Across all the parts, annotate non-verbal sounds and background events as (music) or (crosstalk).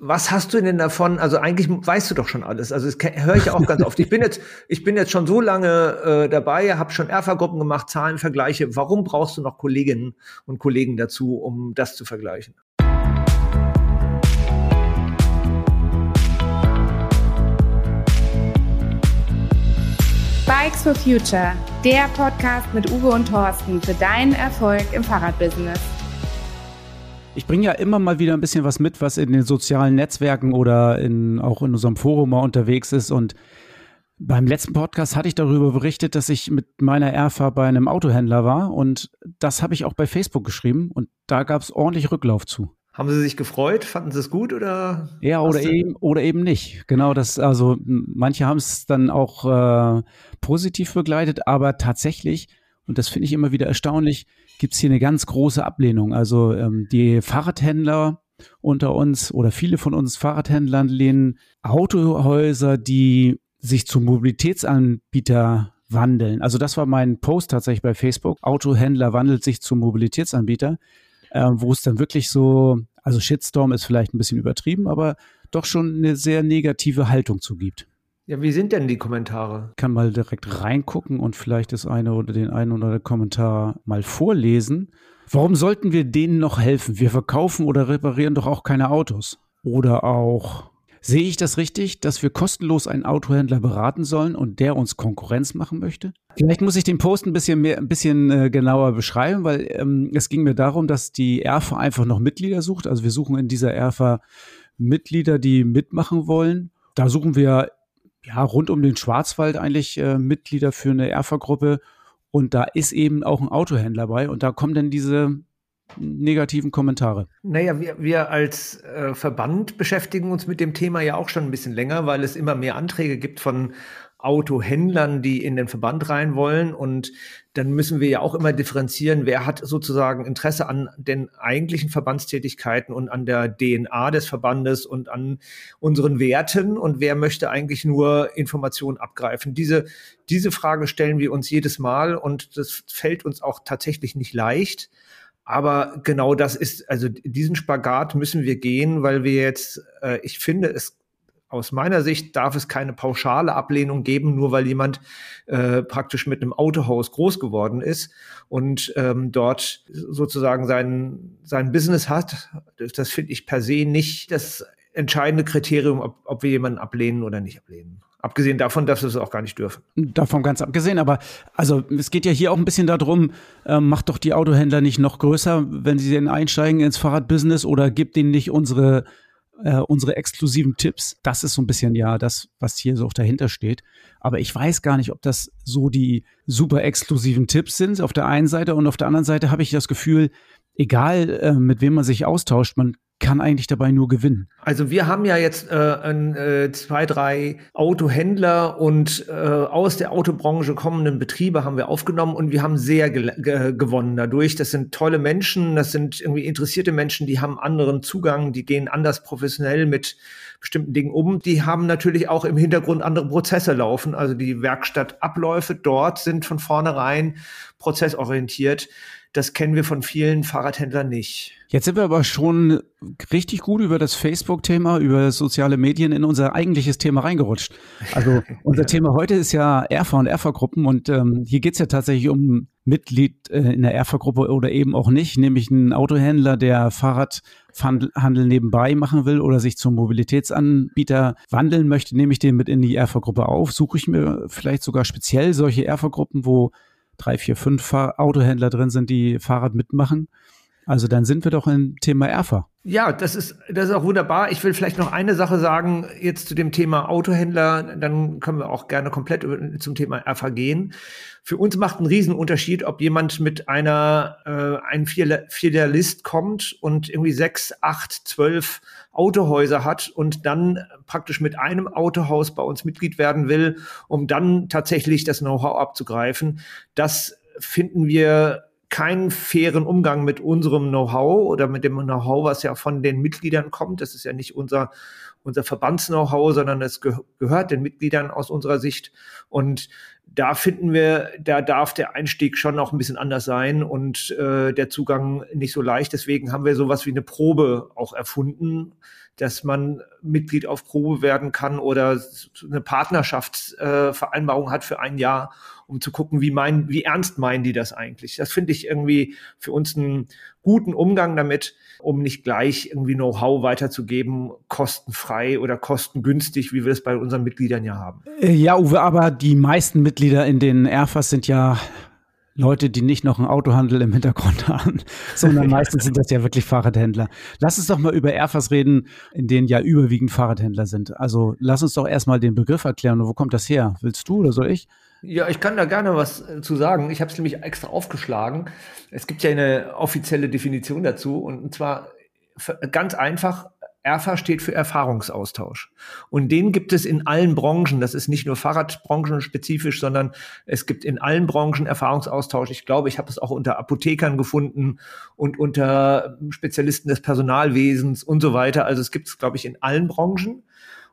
Was hast du denn davon? Also eigentlich weißt du doch schon alles. Also das höre ich auch ganz oft. Ich bin jetzt, ich bin jetzt schon so lange äh, dabei, habe schon Erfa-Gruppen gemacht, Zahlenvergleiche. Warum brauchst du noch Kolleginnen und Kollegen dazu, um das zu vergleichen? Bikes for Future, der Podcast mit Uwe und Thorsten für deinen Erfolg im Fahrradbusiness. Ich bringe ja immer mal wieder ein bisschen was mit, was in den sozialen Netzwerken oder in, auch in unserem Forum mal unterwegs ist. Und beim letzten Podcast hatte ich darüber berichtet, dass ich mit meiner Erfa bei einem Autohändler war. Und das habe ich auch bei Facebook geschrieben. Und da gab es ordentlich Rücklauf zu. Haben Sie sich gefreut? Fanden Sie es gut oder? Ja, oder eben, oder eben nicht. Genau das, also manche haben es dann auch äh, positiv begleitet, aber tatsächlich, und das finde ich immer wieder erstaunlich, gibt es hier eine ganz große Ablehnung. Also ähm, die Fahrradhändler unter uns oder viele von uns Fahrradhändlern lehnen Autohäuser, die sich zum Mobilitätsanbieter wandeln. Also das war mein Post tatsächlich bei Facebook. Autohändler wandelt sich zum Mobilitätsanbieter, äh, wo es dann wirklich so, also Shitstorm ist vielleicht ein bisschen übertrieben, aber doch schon eine sehr negative Haltung zu gibt. Ja, wie sind denn die Kommentare? Ich kann mal direkt reingucken und vielleicht das eine oder den einen oder den Kommentar mal vorlesen. Warum sollten wir denen noch helfen? Wir verkaufen oder reparieren doch auch keine Autos. Oder auch, sehe ich das richtig, dass wir kostenlos einen Autohändler beraten sollen und der uns Konkurrenz machen möchte? Vielleicht muss ich den Post ein bisschen mehr, ein bisschen äh, genauer beschreiben, weil ähm, es ging mir darum, dass die ERFA einfach noch Mitglieder sucht. Also wir suchen in dieser ERFA Mitglieder, die mitmachen wollen. Da suchen wir ja, rund um den Schwarzwald eigentlich äh, Mitglieder für eine Erfa-Gruppe. Und da ist eben auch ein Autohändler bei. Und da kommen dann diese negativen Kommentare. Naja, wir, wir als äh, Verband beschäftigen uns mit dem Thema ja auch schon ein bisschen länger, weil es immer mehr Anträge gibt von Autohändlern, die in den Verband rein wollen. Und dann müssen wir ja auch immer differenzieren, wer hat sozusagen Interesse an den eigentlichen Verbandstätigkeiten und an der DNA des Verbandes und an unseren Werten und wer möchte eigentlich nur Informationen abgreifen. Diese, diese Frage stellen wir uns jedes Mal und das fällt uns auch tatsächlich nicht leicht. Aber genau das ist, also diesen Spagat müssen wir gehen, weil wir jetzt, äh, ich finde, es aus meiner Sicht darf es keine pauschale Ablehnung geben, nur weil jemand äh, praktisch mit einem Autohaus groß geworden ist und ähm, dort sozusagen sein, sein Business hat. Das finde ich per se nicht das entscheidende Kriterium, ob, ob wir jemanden ablehnen oder nicht ablehnen. Abgesehen davon, dass wir es auch gar nicht dürfen. Davon ganz abgesehen, aber also es geht ja hier auch ein bisschen darum, äh, macht doch die Autohändler nicht noch größer, wenn sie denn einsteigen ins Fahrradbusiness oder gibt ihnen nicht unsere äh, unsere exklusiven Tipps. Das ist so ein bisschen ja das, was hier so auch dahinter steht. Aber ich weiß gar nicht, ob das so die super exklusiven Tipps sind auf der einen Seite und auf der anderen Seite habe ich das Gefühl, egal äh, mit wem man sich austauscht, man kann eigentlich dabei nur gewinnen. Also wir haben ja jetzt äh, ein, äh, zwei, drei Autohändler und äh, aus der Autobranche kommenden Betriebe haben wir aufgenommen und wir haben sehr ge ge gewonnen dadurch. Das sind tolle Menschen, das sind irgendwie interessierte Menschen, die haben anderen Zugang, die gehen anders professionell mit bestimmten Dingen um. Die haben natürlich auch im Hintergrund andere Prozesse laufen. Also die Werkstattabläufe dort sind von vornherein prozessorientiert. Das kennen wir von vielen Fahrradhändlern nicht. Jetzt sind wir aber schon richtig gut über das Facebook-Thema, über soziale Medien in unser eigentliches Thema reingerutscht. Also (laughs) unser ja. Thema heute ist ja ERFA und ERFA-Gruppen und ähm, hier geht es ja tatsächlich um Mitglied äh, in der ERFA-Gruppe oder eben auch nicht, nämlich ein Autohändler, der Fahrradhandel nebenbei machen will oder sich zum Mobilitätsanbieter wandeln möchte, nehme ich den mit in die ERFA-Gruppe auf, suche ich mir vielleicht sogar speziell solche ERFA-Gruppen, wo drei, vier, fünf Autohändler drin sind, die Fahrrad mitmachen. Also dann sind wir doch im Thema ERFA. Ja, das ist, das ist auch wunderbar. Ich will vielleicht noch eine Sache sagen, jetzt zu dem Thema Autohändler, dann können wir auch gerne komplett zum Thema ERFA gehen. Für uns macht einen Riesenunterschied, ob jemand mit einer, äh, ein Filialist kommt und irgendwie sechs, acht, zwölf Autohäuser hat und dann praktisch mit einem Autohaus bei uns Mitglied werden will, um dann tatsächlich das Know-how abzugreifen. Das finden wir keinen fairen Umgang mit unserem Know-how oder mit dem Know-how, was ja von den Mitgliedern kommt. Das ist ja nicht unser, unser Verbands-Know-how, sondern es ge gehört den Mitgliedern aus unserer Sicht. Und da finden wir, da darf der Einstieg schon noch ein bisschen anders sein und äh, der Zugang nicht so leicht. Deswegen haben wir sowas wie eine Probe auch erfunden, dass man Mitglied auf Probe werden kann oder eine Partnerschaftsvereinbarung äh, hat für ein Jahr, um zu gucken, wie, mein, wie ernst meinen die das eigentlich. Das finde ich irgendwie für uns einen guten Umgang damit, um nicht gleich irgendwie Know-how weiterzugeben, kostenfrei oder kostengünstig, wie wir es bei unseren Mitgliedern ja haben. Äh, ja, Uwe, aber die meisten Mitglieder in den Airfas sind ja Leute, die nicht noch einen Autohandel im Hintergrund (laughs) haben, sondern meistens sind das ja wirklich Fahrradhändler. Lass uns doch mal über Airfas reden, in denen ja überwiegend Fahrradhändler sind. Also lass uns doch erstmal den Begriff erklären. wo kommt das her? Willst du oder soll ich? Ja, ich kann da gerne was äh, zu sagen. Ich habe es nämlich extra aufgeschlagen. Es gibt ja eine offizielle Definition dazu und zwar ganz einfach ERFA steht für Erfahrungsaustausch. Und den gibt es in allen Branchen. Das ist nicht nur Fahrradbranchen spezifisch, sondern es gibt in allen Branchen Erfahrungsaustausch. Ich glaube, ich habe es auch unter Apothekern gefunden und unter Spezialisten des Personalwesens und so weiter. Also es gibt es, glaube ich, in allen Branchen.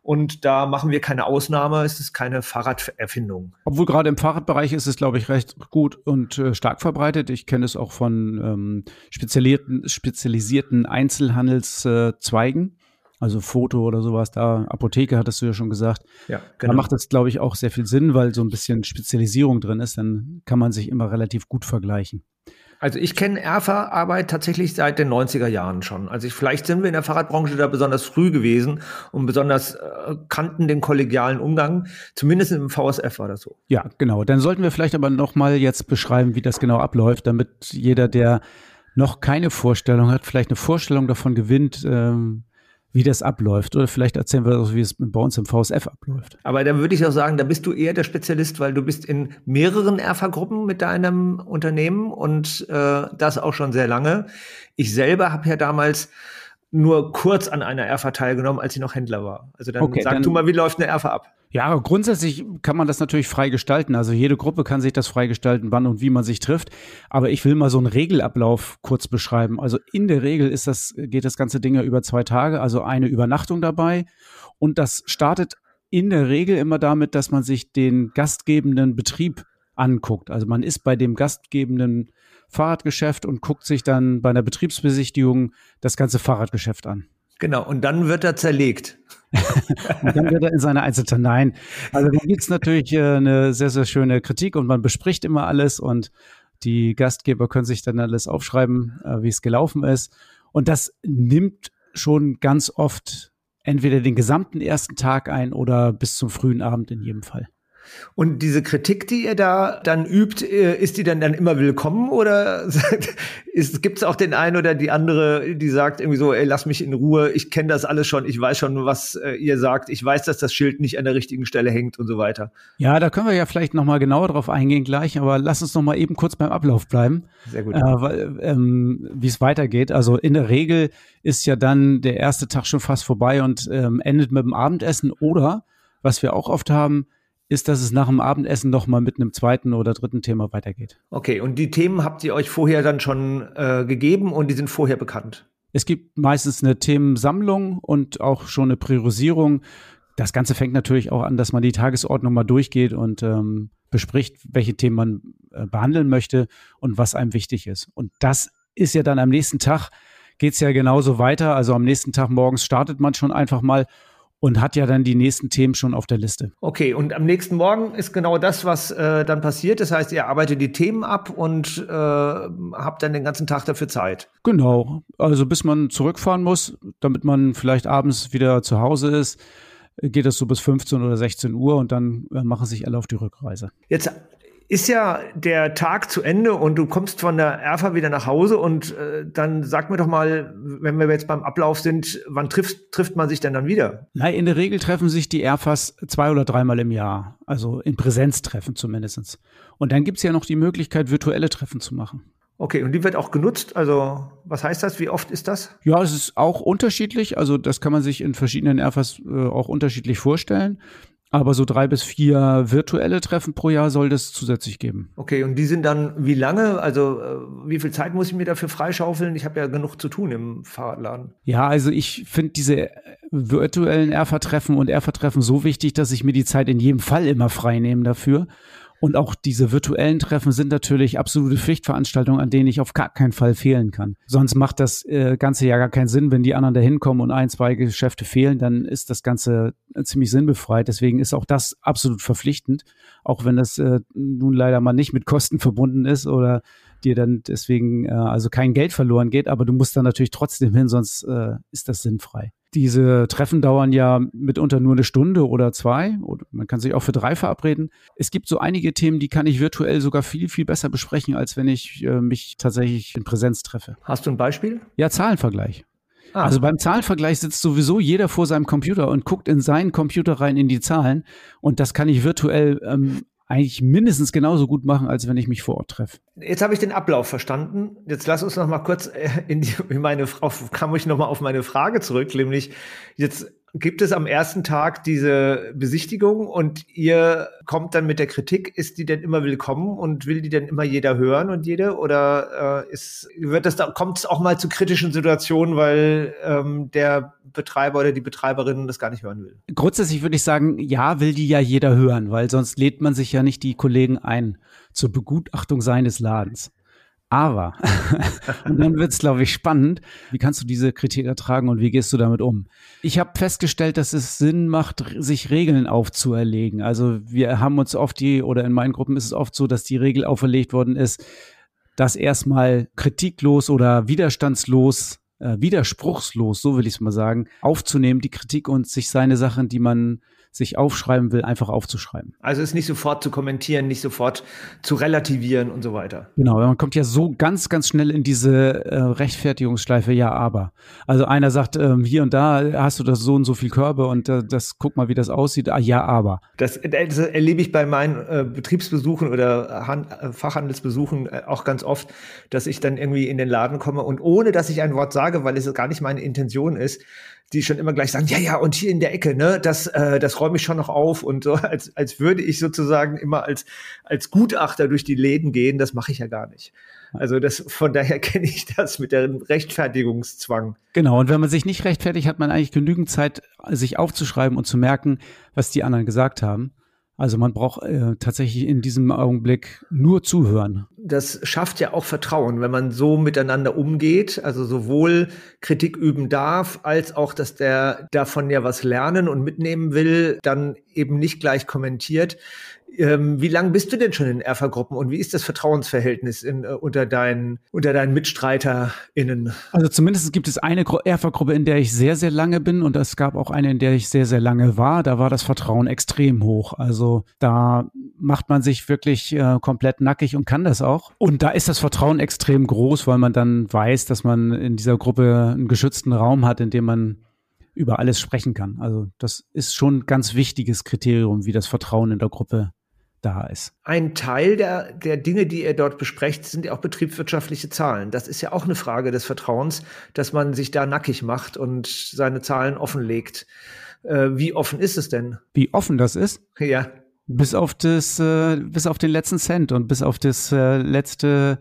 Und da machen wir keine Ausnahme. Es ist keine Fahrraderfindung. Obwohl gerade im Fahrradbereich ist es, glaube ich, recht gut und äh, stark verbreitet. Ich kenne es auch von ähm, spezialisierten, spezialisierten Einzelhandelszweigen also Foto oder sowas, da Apotheke hattest du ja schon gesagt. Ja, genau. Da macht das, glaube ich, auch sehr viel Sinn, weil so ein bisschen Spezialisierung drin ist, dann kann man sich immer relativ gut vergleichen. Also ich kenne Erfa-Arbeit tatsächlich seit den 90er Jahren schon. Also ich, vielleicht sind wir in der Fahrradbranche da besonders früh gewesen und besonders äh, kannten den kollegialen Umgang. Zumindest im VSF war das so. Ja, genau. Dann sollten wir vielleicht aber noch mal jetzt beschreiben, wie das genau abläuft, damit jeder, der noch keine Vorstellung hat, vielleicht eine Vorstellung davon gewinnt, ähm, wie das abläuft. Oder vielleicht erzählen wir wie es bei uns im VSF abläuft. Aber dann würde ich auch sagen, da bist du eher der Spezialist, weil du bist in mehreren Erfa-Gruppen mit deinem Unternehmen und äh, das auch schon sehr lange. Ich selber habe ja damals nur kurz an einer Erfa teilgenommen, als ich noch Händler war. Also dann okay, sag dann, du mal, wie läuft eine Erfa ab? Ja, grundsätzlich kann man das natürlich frei gestalten. Also jede Gruppe kann sich das frei gestalten, wann und wie man sich trifft. Aber ich will mal so einen Regelablauf kurz beschreiben. Also in der Regel ist das, geht das ganze Ding ja über zwei Tage, also eine Übernachtung dabei. Und das startet in der Regel immer damit, dass man sich den gastgebenden Betrieb anguckt. Also man ist bei dem gastgebenden Fahrradgeschäft und guckt sich dann bei einer Betriebsbesichtigung das ganze Fahrradgeschäft an. Genau, und dann wird er zerlegt. (laughs) und dann wird er in seine Einzelteile. Nein. Also da gibt es natürlich äh, eine sehr, sehr schöne Kritik und man bespricht immer alles und die Gastgeber können sich dann alles aufschreiben, äh, wie es gelaufen ist. Und das nimmt schon ganz oft entweder den gesamten ersten Tag ein oder bis zum frühen Abend in jedem Fall. Und diese Kritik, die ihr da dann übt, äh, ist die dann, dann immer willkommen oder (laughs) gibt es auch den einen oder die andere, die sagt irgendwie so, ey, lass mich in Ruhe, ich kenne das alles schon, ich weiß schon, was äh, ihr sagt, ich weiß, dass das Schild nicht an der richtigen Stelle hängt und so weiter. Ja, da können wir ja vielleicht noch mal genauer drauf eingehen gleich, aber lass uns noch mal eben kurz beim Ablauf bleiben. Sehr gut. Äh, ähm, Wie es weitergeht. Also in der Regel ist ja dann der erste Tag schon fast vorbei und ähm, endet mit dem Abendessen oder, was wir auch oft haben, ist, dass es nach dem Abendessen noch mal mit einem zweiten oder dritten Thema weitergeht. Okay, und die Themen habt ihr euch vorher dann schon äh, gegeben und die sind vorher bekannt? Es gibt meistens eine Themensammlung und auch schon eine Priorisierung. Das Ganze fängt natürlich auch an, dass man die Tagesordnung mal durchgeht und ähm, bespricht, welche Themen man äh, behandeln möchte und was einem wichtig ist. Und das ist ja dann am nächsten Tag, geht es ja genauso weiter. Also am nächsten Tag morgens startet man schon einfach mal und hat ja dann die nächsten Themen schon auf der Liste. Okay, und am nächsten Morgen ist genau das, was äh, dann passiert. Das heißt, ihr arbeitet die Themen ab und äh, habt dann den ganzen Tag dafür Zeit. Genau, also bis man zurückfahren muss, damit man vielleicht abends wieder zu Hause ist geht es so bis 15 oder 16 Uhr und dann äh, machen sich alle auf die Rückreise. Jetzt ist ja der Tag zu Ende und du kommst von der Erfa wieder nach Hause und äh, dann sag mir doch mal, wenn wir jetzt beim Ablauf sind, wann trifft, trifft man sich denn dann wieder? Nein, in der Regel treffen sich die Erfas zwei oder dreimal im Jahr, also in Präsenztreffen zumindest. Und dann gibt's ja noch die Möglichkeit, virtuelle Treffen zu machen. Okay, und die wird auch genutzt? Also, was heißt das? Wie oft ist das? Ja, es ist auch unterschiedlich. Also, das kann man sich in verschiedenen Erfas äh, auch unterschiedlich vorstellen. Aber so drei bis vier virtuelle Treffen pro Jahr soll das zusätzlich geben. Okay, und die sind dann wie lange? Also äh, wie viel Zeit muss ich mir dafür freischaufeln? Ich habe ja genug zu tun im Fahrradladen. Ja, also ich finde diese virtuellen Erfa-Treffen und Erfa-Treffen so wichtig, dass ich mir die Zeit in jedem Fall immer frei nehme dafür. Und auch diese virtuellen Treffen sind natürlich absolute Pflichtveranstaltungen, an denen ich auf gar keinen Fall fehlen kann. Sonst macht das äh, Ganze ja gar keinen Sinn, wenn die anderen da hinkommen und ein, zwei Geschäfte fehlen, dann ist das Ganze äh, ziemlich sinnbefreit. Deswegen ist auch das absolut verpflichtend, auch wenn das äh, nun leider mal nicht mit Kosten verbunden ist oder dir dann deswegen äh, also kein Geld verloren geht, aber du musst dann natürlich trotzdem hin, sonst äh, ist das sinnfrei. Diese Treffen dauern ja mitunter nur eine Stunde oder zwei. Oder man kann sich auch für drei verabreden. Es gibt so einige Themen, die kann ich virtuell sogar viel, viel besser besprechen, als wenn ich äh, mich tatsächlich in Präsenz treffe. Hast du ein Beispiel? Ja, Zahlenvergleich. Ah. Also beim Zahlenvergleich sitzt sowieso jeder vor seinem Computer und guckt in seinen Computer rein in die Zahlen. Und das kann ich virtuell ähm, eigentlich mindestens genauso gut machen, als wenn ich mich vor Ort treffe. Jetzt habe ich den Ablauf verstanden. Jetzt lass uns noch mal kurz äh, in, die, in meine auf, kam ich noch mal auf meine Frage zurück, nämlich jetzt Gibt es am ersten Tag diese Besichtigung und ihr kommt dann mit der Kritik? Ist die denn immer willkommen und will die denn immer jeder hören und jede? Oder äh, ist, wird das da, kommt es auch mal zu kritischen Situationen, weil ähm, der Betreiber oder die Betreiberin das gar nicht hören will? Grundsätzlich würde ich sagen, ja, will die ja jeder hören, weil sonst lädt man sich ja nicht die Kollegen ein zur Begutachtung seines Ladens. Aber, (laughs) und dann wird es, glaube ich, spannend. Wie kannst du diese Kritik ertragen und wie gehst du damit um? Ich habe festgestellt, dass es Sinn macht, sich Regeln aufzuerlegen. Also wir haben uns oft die, oder in meinen Gruppen ist es oft so, dass die Regel auferlegt worden ist, dass erstmal kritiklos oder widerstandslos, äh, widerspruchslos, so will ich es mal sagen, aufzunehmen, die Kritik und sich seine Sachen, die man sich aufschreiben will, einfach aufzuschreiben. Also es nicht sofort zu kommentieren, nicht sofort zu relativieren und so weiter. Genau, man kommt ja so ganz, ganz schnell in diese äh, Rechtfertigungsschleife, ja, aber. Also einer sagt, ähm, hier und da hast du das so und so viel Körbe und äh, das guck mal, wie das aussieht. Ah, ja, aber. Das, das erlebe ich bei meinen äh, Betriebsbesuchen oder Han äh, Fachhandelsbesuchen äh, auch ganz oft, dass ich dann irgendwie in den Laden komme und ohne, dass ich ein Wort sage, weil es gar nicht meine Intention ist, die schon immer gleich sagen, ja, ja, und hier in der Ecke, ne, das, äh, das räume ich schon noch auf und so, (laughs) als, als würde ich sozusagen immer als, als Gutachter durch die Läden gehen, das mache ich ja gar nicht. Also das, von daher (laughs) kenne ich das mit der Rechtfertigungszwang. Genau, und wenn man sich nicht rechtfertigt, hat man eigentlich genügend Zeit, sich aufzuschreiben und zu merken, was die anderen gesagt haben. Also man braucht äh, tatsächlich in diesem Augenblick nur zuhören. Das schafft ja auch Vertrauen, wenn man so miteinander umgeht, also sowohl Kritik üben darf, als auch, dass der davon ja was lernen und mitnehmen will, dann eben nicht gleich kommentiert. Ähm, wie lange bist du denn schon in Erfa-Gruppen und wie ist das Vertrauensverhältnis in, äh, unter, deinen, unter deinen MitstreiterInnen? Also zumindest gibt es eine Erfa-Gruppe, in der ich sehr, sehr lange bin und es gab auch eine, in der ich sehr, sehr lange war. Da war das Vertrauen extrem hoch. Also da macht man sich wirklich äh, komplett nackig und kann das auch. Und da ist das Vertrauen extrem groß, weil man dann weiß, dass man in dieser Gruppe einen geschützten Raum hat, in dem man über alles sprechen kann. Also das ist schon ein ganz wichtiges Kriterium, wie das Vertrauen in der Gruppe da ist. Ein Teil der, der Dinge, die ihr dort besprecht, sind ja auch betriebswirtschaftliche Zahlen. Das ist ja auch eine Frage des Vertrauens, dass man sich da nackig macht und seine Zahlen offenlegt. Äh, wie offen ist es denn? Wie offen das ist? Ja. Bis auf das, äh, bis auf den letzten Cent und bis auf das äh, letzte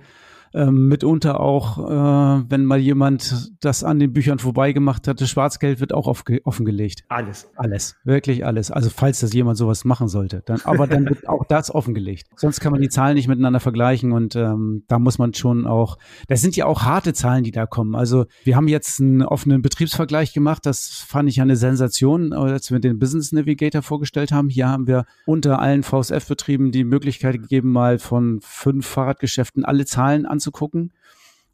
ähm, mitunter auch, äh, wenn mal jemand das an den Büchern vorbeigemacht hat, das Schwarzgeld wird auch offengelegt. Alles. Alles. Wirklich alles. Also falls das jemand sowas machen sollte. Dann, aber dann wird auch das offengelegt. Sonst kann man die Zahlen nicht miteinander vergleichen und ähm, da muss man schon auch, das sind ja auch harte Zahlen, die da kommen. Also wir haben jetzt einen offenen Betriebsvergleich gemacht. Das fand ich eine Sensation, als wir den Business Navigator vorgestellt haben. Hier haben wir unter allen VSF-Betrieben die Möglichkeit gegeben, mal von fünf Fahrradgeschäften alle Zahlen anzusehen anzugucken.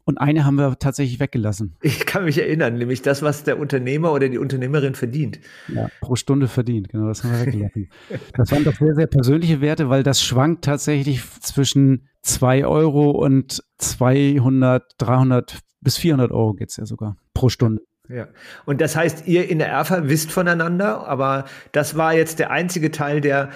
Und eine haben wir tatsächlich weggelassen. Ich kann mich erinnern, nämlich das, was der Unternehmer oder die Unternehmerin verdient. Ja, pro Stunde verdient, genau, das haben wir weggelassen. (laughs) das waren doch sehr, sehr persönliche Werte, weil das schwankt tatsächlich zwischen 2 Euro und 200, 300 bis 400 Euro geht es ja sogar pro Stunde. Ja, und das heißt, ihr in der ERFA wisst voneinander, aber das war jetzt der einzige Teil, der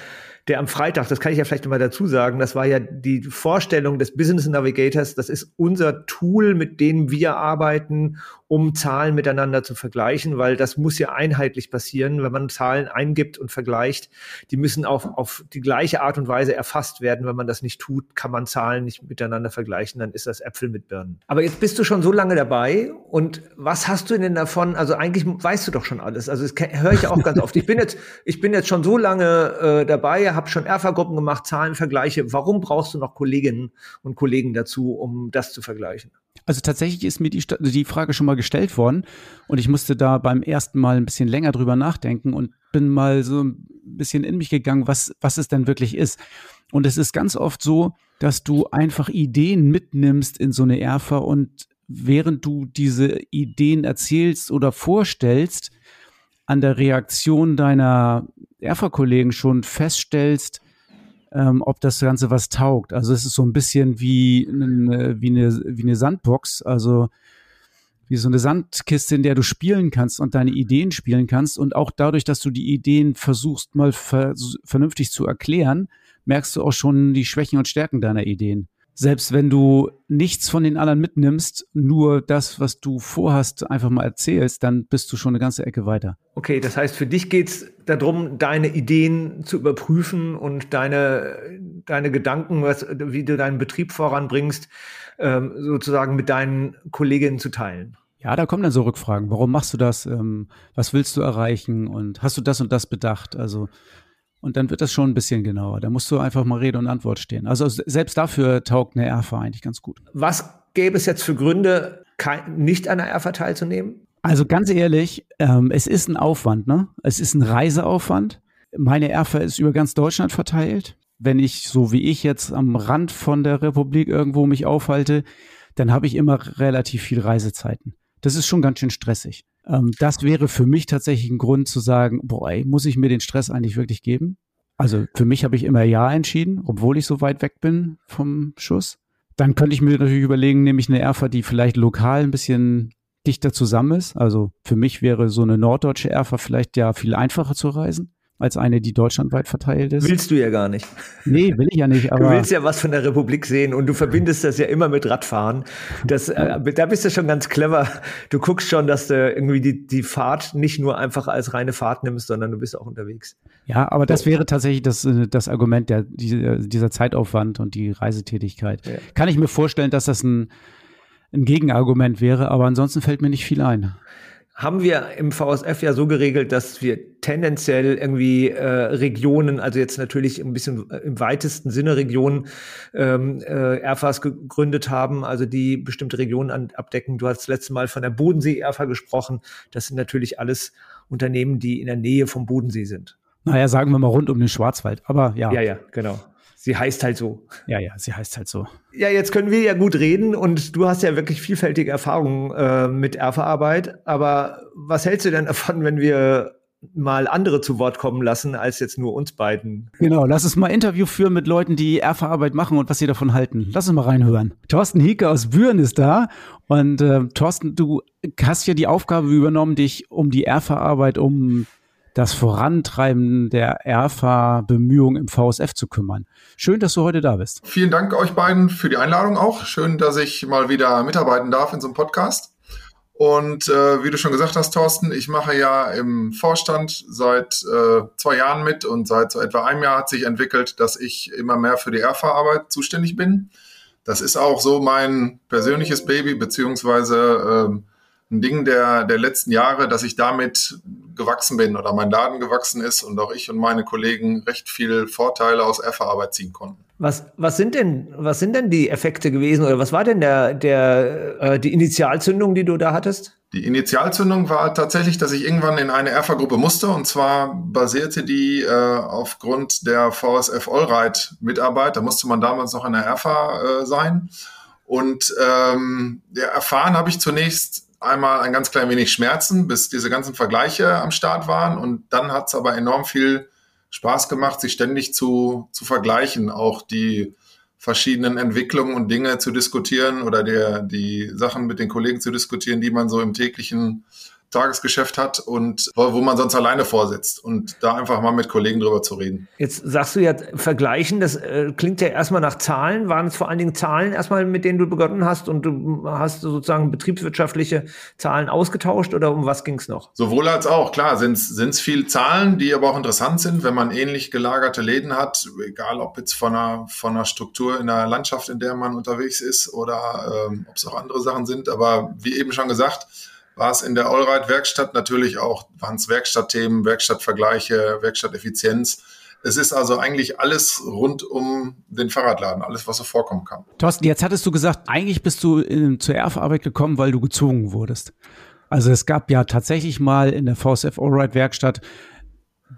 der am Freitag, das kann ich ja vielleicht mal dazu sagen, das war ja die Vorstellung des Business Navigators, das ist unser Tool, mit dem wir arbeiten, um Zahlen miteinander zu vergleichen, weil das muss ja einheitlich passieren, wenn man Zahlen eingibt und vergleicht. Die müssen auch auf die gleiche Art und Weise erfasst werden. Wenn man das nicht tut, kann man Zahlen nicht miteinander vergleichen, dann ist das Äpfel mit Birnen. Aber jetzt bist du schon so lange dabei und was hast du denn davon? Also eigentlich weißt du doch schon alles. Also das höre ich auch ganz oft. Ich bin jetzt, ich bin jetzt schon so lange äh, dabei, habe schon Erfa-Gruppen gemacht, Zahlenvergleiche. Warum brauchst du noch Kolleginnen und Kollegen dazu, um das zu vergleichen? Also tatsächlich ist mir die, die Frage schon mal gestellt worden und ich musste da beim ersten Mal ein bisschen länger drüber nachdenken und bin mal so ein bisschen in mich gegangen, was, was es denn wirklich ist. Und es ist ganz oft so, dass du einfach Ideen mitnimmst in so eine Erfa und während du diese Ideen erzählst oder vorstellst, an der Reaktion deiner Erfa-Kollegen schon feststellst, ähm, ob das Ganze was taugt. Also es ist so ein bisschen wie eine, wie eine, wie eine Sandbox, also wie so eine Sandkiste, in der du spielen kannst und deine Ideen spielen kannst. Und auch dadurch, dass du die Ideen versuchst, mal ver vernünftig zu erklären, merkst du auch schon die Schwächen und Stärken deiner Ideen selbst wenn du nichts von den anderen mitnimmst, nur das, was du vorhast, einfach mal erzählst, dann bist du schon eine ganze Ecke weiter. Okay, das heißt, für dich geht es darum, deine Ideen zu überprüfen und deine, deine Gedanken, was, wie du deinen Betrieb voranbringst, ähm, sozusagen mit deinen Kolleginnen zu teilen. Ja, da kommen dann so Rückfragen. Warum machst du das? Ähm, was willst du erreichen? Und hast du das und das bedacht? Also und dann wird das schon ein bisschen genauer. Da musst du einfach mal Rede und Antwort stehen. Also selbst dafür taugt eine ERFA eigentlich ganz gut. Was gäbe es jetzt für Gründe, nicht an der ERFA teilzunehmen? Also ganz ehrlich, ähm, es ist ein Aufwand, ne? Es ist ein Reiseaufwand. Meine ERFA ist über ganz Deutschland verteilt. Wenn ich, so wie ich jetzt am Rand von der Republik irgendwo mich aufhalte, dann habe ich immer relativ viel Reisezeiten. Das ist schon ganz schön stressig. Ähm, das wäre für mich tatsächlich ein Grund zu sagen, boah, ey, muss ich mir den Stress eigentlich wirklich geben? Also für mich habe ich immer Ja entschieden, obwohl ich so weit weg bin vom Schuss. Dann könnte ich mir natürlich überlegen, nehme ich eine Erfa, die vielleicht lokal ein bisschen dichter zusammen ist. Also für mich wäre so eine norddeutsche Erfa vielleicht ja viel einfacher zu reisen als eine, die deutschlandweit verteilt ist. Willst du ja gar nicht. Nee, will ich ja nicht. (laughs) Aber du willst ja was von der Republik sehen und du verbindest das ja immer mit Radfahren. Das, äh, da bist du schon ganz clever. Du guckst schon, dass du irgendwie die, die Fahrt nicht nur einfach als reine Fahrt nimmst, sondern du bist auch unterwegs. Ja, aber das wäre tatsächlich das, äh, das Argument, der, dieser Zeitaufwand und die Reisetätigkeit. Ja. Kann ich mir vorstellen, dass das ein, ein Gegenargument wäre, aber ansonsten fällt mir nicht viel ein haben wir im VSF ja so geregelt, dass wir tendenziell irgendwie äh, Regionen, also jetzt natürlich ein bisschen äh, im weitesten Sinne Regionen, ähm, äh, ERFAs gegründet haben, also die bestimmte Regionen an, abdecken. Du hast das letzte Mal von der Bodensee-ERFA gesprochen. Das sind natürlich alles Unternehmen, die in der Nähe vom Bodensee sind. Naja, sagen wir mal rund um den Schwarzwald, aber ja. Ja, ja, genau. Sie heißt halt so. Ja, ja, sie heißt halt so. Ja, jetzt können wir ja gut reden und du hast ja wirklich vielfältige Erfahrungen äh, mit Erfa-Arbeit. Aber was hältst du denn davon, wenn wir mal andere zu Wort kommen lassen, als jetzt nur uns beiden? Genau, lass uns mal Interview führen mit Leuten, die Erfa-Arbeit machen und was sie davon halten. Lass uns mal reinhören. Thorsten Hieke aus Büren ist da. Und äh, Thorsten, du hast ja die Aufgabe übernommen, dich um die Erfa-Arbeit, um das Vorantreiben der ERFA-Bemühungen im VSF zu kümmern. Schön, dass du heute da bist. Vielen Dank euch beiden für die Einladung auch. Schön, dass ich mal wieder mitarbeiten darf in so einem Podcast. Und äh, wie du schon gesagt hast, Thorsten, ich mache ja im Vorstand seit äh, zwei Jahren mit und seit so etwa einem Jahr hat sich entwickelt, dass ich immer mehr für die ERFA-Arbeit zuständig bin. Das ist auch so mein persönliches Baby, beziehungsweise äh, ein Ding der, der letzten Jahre, dass ich damit gewachsen bin oder mein Laden gewachsen ist und auch ich und meine Kollegen recht viel Vorteile aus Erfa-Arbeit ziehen konnten. Was, was sind denn, was sind denn die Effekte gewesen oder was war denn der, der, äh, die Initialzündung, die du da hattest? Die Initialzündung war tatsächlich, dass ich irgendwann in eine Erfa-Gruppe musste und zwar basierte die äh, aufgrund der VSF Allreit Mitarbeit. Da musste man damals noch in der Erfa äh, sein. Und ähm, ja, erfahren habe ich zunächst einmal ein ganz klein wenig Schmerzen, bis diese ganzen Vergleiche am Start waren. Und dann hat es aber enorm viel Spaß gemacht, sich ständig zu, zu vergleichen, auch die verschiedenen Entwicklungen und Dinge zu diskutieren oder der, die Sachen mit den Kollegen zu diskutieren, die man so im täglichen Tagesgeschäft hat und wo man sonst alleine vorsitzt und da einfach mal mit Kollegen drüber zu reden. Jetzt sagst du ja vergleichen, das äh, klingt ja erstmal nach Zahlen. Waren es vor allen Dingen Zahlen erstmal, mit denen du begonnen hast und du hast sozusagen betriebswirtschaftliche Zahlen ausgetauscht oder um was ging es noch? Sowohl als auch, klar, sind es viel Zahlen, die aber auch interessant sind, wenn man ähnlich gelagerte Läden hat, egal ob jetzt von einer, von einer Struktur in der Landschaft, in der man unterwegs ist oder ähm, ob es auch andere Sachen sind. Aber wie eben schon gesagt, war es in der Allride-Werkstatt natürlich auch, waren es Werkstattthemen, Werkstattvergleiche, Werkstatteffizienz. Es ist also eigentlich alles rund um den Fahrradladen, alles, was so vorkommen kann. Thorsten, jetzt hattest du gesagt, eigentlich bist du in, zur Erfarbeit gekommen, weil du gezwungen wurdest. Also es gab ja tatsächlich mal in der VSF Allride Werkstatt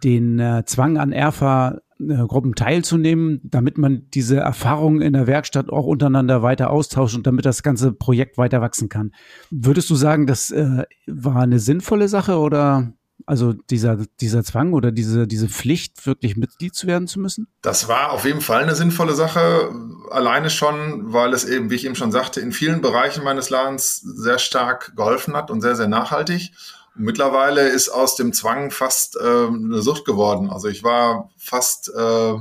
den äh, Zwang an Erfa Gruppen teilzunehmen, damit man diese Erfahrungen in der Werkstatt auch untereinander weiter austauscht und damit das ganze Projekt weiter wachsen kann. Würdest du sagen, das äh, war eine sinnvolle Sache oder also dieser, dieser Zwang oder diese, diese Pflicht, wirklich Mitglied zu werden zu müssen? Das war auf jeden Fall eine sinnvolle Sache. Alleine schon, weil es eben, wie ich eben schon sagte, in vielen Bereichen meines Ladens sehr stark geholfen hat und sehr, sehr nachhaltig. Mittlerweile ist aus dem Zwang fast äh, eine Sucht geworden. Also ich war fast, äh,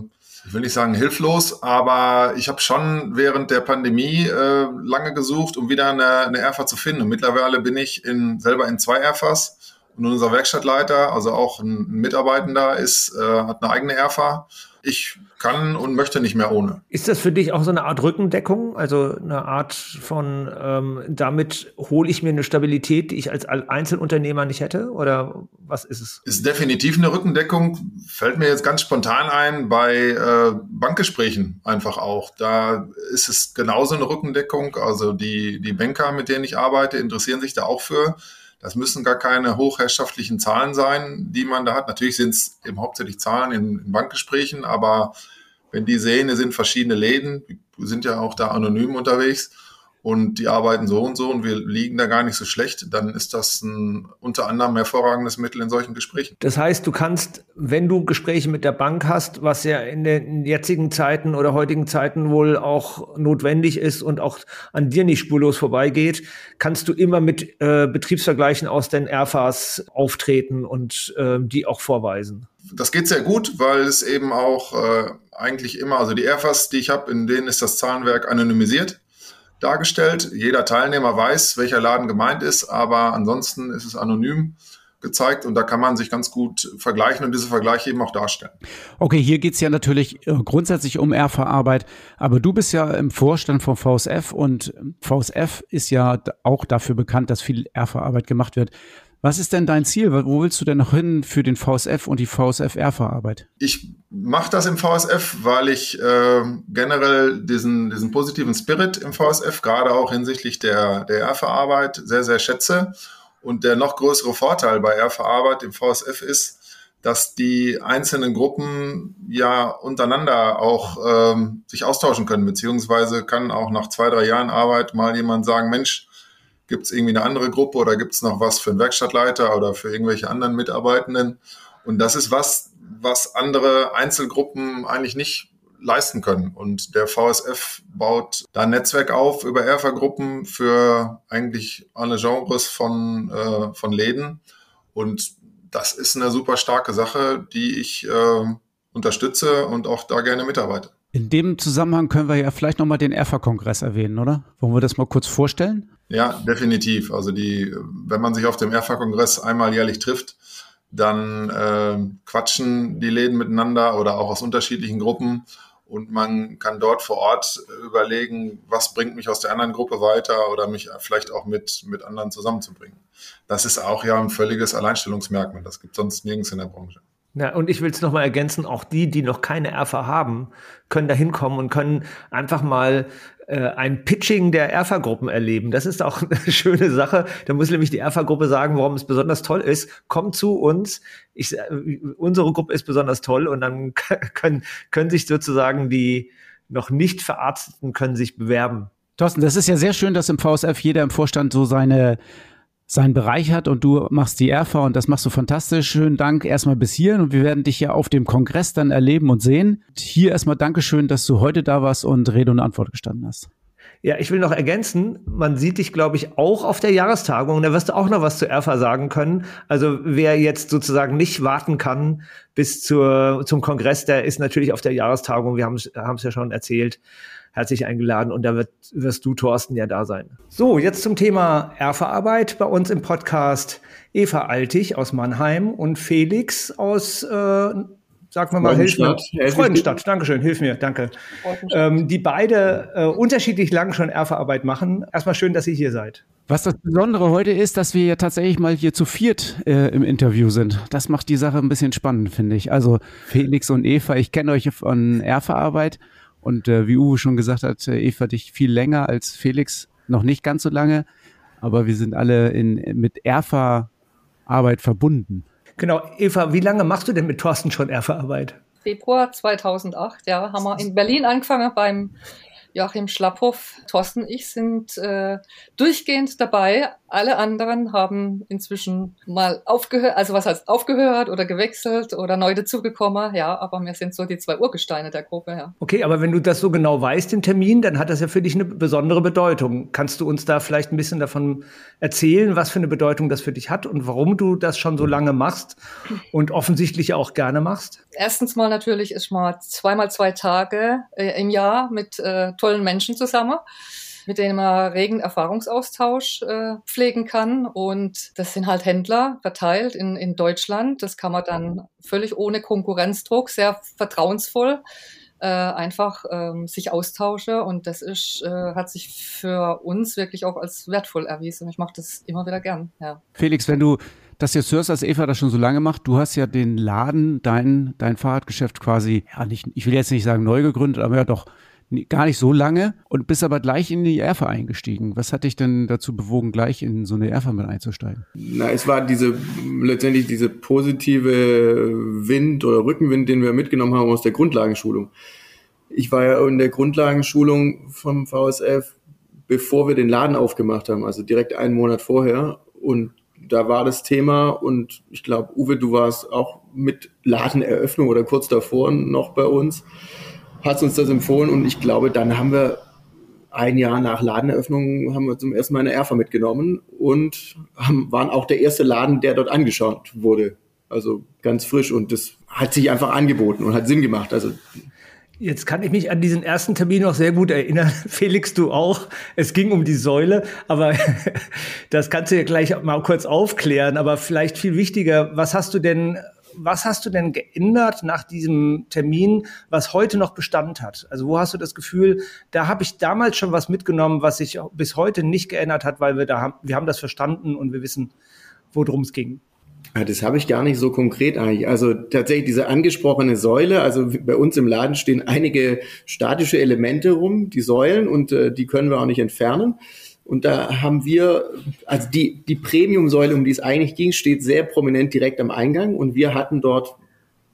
ich will nicht sagen hilflos, aber ich habe schon während der Pandemie äh, lange gesucht, um wieder eine, eine ERFA zu finden. Und mittlerweile bin ich in, selber in zwei ERFAs. Und unser Werkstattleiter, also auch ein Mitarbeitender, ist, äh, hat eine eigene ERFA ich kann und möchte nicht mehr ohne. Ist das für dich auch so eine Art Rückendeckung? Also eine Art von, ähm, damit hole ich mir eine Stabilität, die ich als Einzelunternehmer nicht hätte? Oder was ist es? Ist definitiv eine Rückendeckung. Fällt mir jetzt ganz spontan ein bei äh, Bankgesprächen einfach auch. Da ist es genauso eine Rückendeckung. Also die, die Banker, mit denen ich arbeite, interessieren sich da auch für. Das müssen gar keine hochherrschaftlichen Zahlen sein, die man da hat. Natürlich sind es eben hauptsächlich Zahlen in, in Bankgesprächen, aber wenn die sehen, es sind verschiedene Läden, wir sind ja auch da anonym unterwegs, und die arbeiten so und so und wir liegen da gar nicht so schlecht, dann ist das ein, unter anderem hervorragendes Mittel in solchen Gesprächen. Das heißt, du kannst, wenn du Gespräche mit der Bank hast, was ja in den jetzigen Zeiten oder heutigen Zeiten wohl auch notwendig ist und auch an dir nicht spurlos vorbeigeht, kannst du immer mit äh, Betriebsvergleichen aus den RFAs auftreten und äh, die auch vorweisen. Das geht sehr gut, weil es eben auch äh, eigentlich immer, also die RFAs, die ich habe, in denen ist das Zahlenwerk anonymisiert dargestellt. Jeder Teilnehmer weiß, welcher Laden gemeint ist, aber ansonsten ist es anonym gezeigt und da kann man sich ganz gut vergleichen und diese Vergleiche eben auch darstellen. Okay, hier geht es ja natürlich äh, grundsätzlich um RV-Arbeit, aber du bist ja im Vorstand von VSF und VSF ist ja auch dafür bekannt, dass viel RV-Arbeit gemacht wird. Was ist denn dein Ziel? Wo willst du denn noch hin für den VSF und die VSF-RV-Arbeit? Ich mache das im VSF, weil ich äh, generell diesen, diesen positiven Spirit im VSF, gerade auch hinsichtlich der, der RV-Arbeit, sehr, sehr schätze. Und der noch größere Vorteil bei RV-Arbeit im VSF ist, dass die einzelnen Gruppen ja untereinander auch ähm, sich austauschen können, beziehungsweise kann auch nach zwei, drei Jahren Arbeit mal jemand sagen, Mensch, Gibt es irgendwie eine andere Gruppe oder gibt es noch was für einen Werkstattleiter oder für irgendwelche anderen Mitarbeitenden? Und das ist was, was andere Einzelgruppen eigentlich nicht leisten können. Und der VSF baut da ein Netzwerk auf über Erfa-Gruppen für eigentlich alle Genres von, äh, von Läden. Und das ist eine super starke Sache, die ich äh, unterstütze und auch da gerne mitarbeite. In dem Zusammenhang können wir ja vielleicht nochmal den ERFA-Kongress erwähnen, oder? Wollen wir das mal kurz vorstellen? Ja, definitiv. Also die, wenn man sich auf dem ERFA-Kongress einmal jährlich trifft, dann äh, quatschen die Läden miteinander oder auch aus unterschiedlichen Gruppen und man kann dort vor Ort überlegen, was bringt mich aus der anderen Gruppe weiter oder mich vielleicht auch mit, mit anderen zusammenzubringen. Das ist auch ja ein völliges Alleinstellungsmerkmal. Das gibt sonst nirgends in der Branche. Ja, und ich will es nochmal ergänzen, auch die, die noch keine Erfa haben, können da hinkommen und können einfach mal äh, ein Pitching der Erfa-Gruppen erleben. Das ist auch (laughs) eine schöne Sache. Da muss nämlich die Erfa-Gruppe sagen, warum es besonders toll ist. Kommt zu uns. Ich, unsere Gruppe ist besonders toll und dann (laughs) können, können sich sozusagen die noch nicht Verarzteten können sich bewerben. Thorsten, das ist ja sehr schön, dass im VSF jeder im Vorstand so seine seinen Bereich hat und du machst die RV und das machst du fantastisch. Schönen Dank erstmal bis hierhin und wir werden dich ja auf dem Kongress dann erleben und sehen. Hier erstmal Dankeschön, dass du heute da warst und Rede und Antwort gestanden hast. Ja, ich will noch ergänzen, man sieht dich, glaube ich, auch auf der Jahrestagung. Da wirst du auch noch was zu ERFA sagen können. Also wer jetzt sozusagen nicht warten kann bis zur, zum Kongress, der ist natürlich auf der Jahrestagung. Wir haben es ja schon erzählt. Herzlich eingeladen und da wird, wirst du, Thorsten, ja da sein. So, jetzt zum Thema ERFA-Arbeit bei uns im Podcast. Eva Altig aus Mannheim und Felix aus äh, Sag mir mal, hilf mir. Freudenstadt, Dankeschön, hilf mir, danke. Ähm, die beide äh, unterschiedlich lang schon Erfahrarbeit machen. Erstmal schön, dass Sie hier seid. Was das Besondere heute ist, dass wir ja tatsächlich mal hier zu viert äh, im Interview sind. Das macht die Sache ein bisschen spannend, finde ich. Also Felix und Eva, ich kenne euch von Erfahrarbeit und äh, wie Uwe schon gesagt hat, äh, Eva dich viel länger als Felix, noch nicht ganz so lange, aber wir sind alle in, mit Erfahrarbeit verbunden. Genau, Eva, wie lange machst du denn mit Thorsten schon Erfahrarbeit? Februar 2008, ja, haben wir in Berlin angefangen beim Joachim Schlapphoff, Thorsten und ich sind äh, durchgehend dabei. Alle anderen haben inzwischen mal aufgehört, also was heißt aufgehört oder gewechselt oder neu dazugekommen. Ja, aber wir sind so die zwei Urgesteine der Gruppe. Ja. Okay, aber wenn du das so genau weißt, den Termin, dann hat das ja für dich eine besondere Bedeutung. Kannst du uns da vielleicht ein bisschen davon erzählen, was für eine Bedeutung das für dich hat und warum du das schon so lange machst und offensichtlich auch gerne machst? Erstens mal natürlich ist mal zweimal zwei Tage äh, im Jahr mit äh, tollen Menschen zusammen mit denen man regen Erfahrungsaustausch äh, pflegen kann. Und das sind halt Händler verteilt in, in Deutschland. Das kann man dann völlig ohne Konkurrenzdruck, sehr vertrauensvoll äh, einfach ähm, sich austauschen. Und das ist, äh, hat sich für uns wirklich auch als wertvoll erwiesen. Ich mache das immer wieder gern. Ja. Felix, wenn du das jetzt hörst, als Eva das schon so lange macht, du hast ja den Laden, dein, dein Fahrradgeschäft quasi, ja, nicht, ich will jetzt nicht sagen neu gegründet, aber ja doch gar nicht so lange und bist aber gleich in die Erfa eingestiegen. Was hat dich denn dazu bewogen, gleich in so eine Erfa mit einzusteigen? Na, es war diese letztendlich diese positive Wind oder Rückenwind, den wir mitgenommen haben aus der Grundlagenschulung. Ich war ja in der Grundlagenschulung vom VSF, bevor wir den Laden aufgemacht haben, also direkt einen Monat vorher. Und da war das Thema und ich glaube, Uwe, du warst auch mit Ladeneröffnung oder kurz davor noch bei uns hat uns das empfohlen und ich glaube, dann haben wir ein Jahr nach Ladeneröffnung haben wir zum ersten Mal eine Erfa mitgenommen und haben, waren auch der erste Laden, der dort angeschaut wurde. Also ganz frisch und das hat sich einfach angeboten und hat Sinn gemacht. Also Jetzt kann ich mich an diesen ersten Termin noch sehr gut erinnern. (laughs) Felix, du auch. Es ging um die Säule, aber (laughs) das kannst du ja gleich mal kurz aufklären. Aber vielleicht viel wichtiger, was hast du denn was hast du denn geändert nach diesem Termin, was heute noch Bestand hat? Also wo hast du das Gefühl, da habe ich damals schon was mitgenommen, was sich bis heute nicht geändert hat, weil wir da haben, wir haben das verstanden und wir wissen, worum es ging. Das habe ich gar nicht so konkret eigentlich. Also tatsächlich diese angesprochene Säule, also bei uns im Laden stehen einige statische Elemente rum, die Säulen, und äh, die können wir auch nicht entfernen. Und da haben wir, also die, die Premium-Säule, um die es eigentlich ging, steht sehr prominent direkt am Eingang. Und wir hatten dort,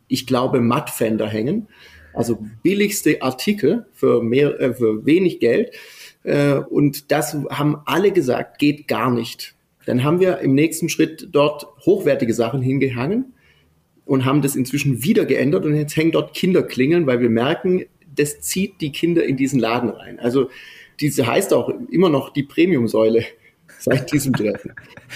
ich glaube, Mattfender hängen. Also billigste Artikel für, mehr, äh, für wenig Geld. Äh, und das haben alle gesagt, geht gar nicht. Dann haben wir im nächsten Schritt dort hochwertige Sachen hingehangen und haben das inzwischen wieder geändert. Und jetzt hängen dort Kinderklingeln, weil wir merken, das zieht die Kinder in diesen Laden rein. Also diese heißt auch immer noch die Premium-Säule (laughs) seit diesem Treffen.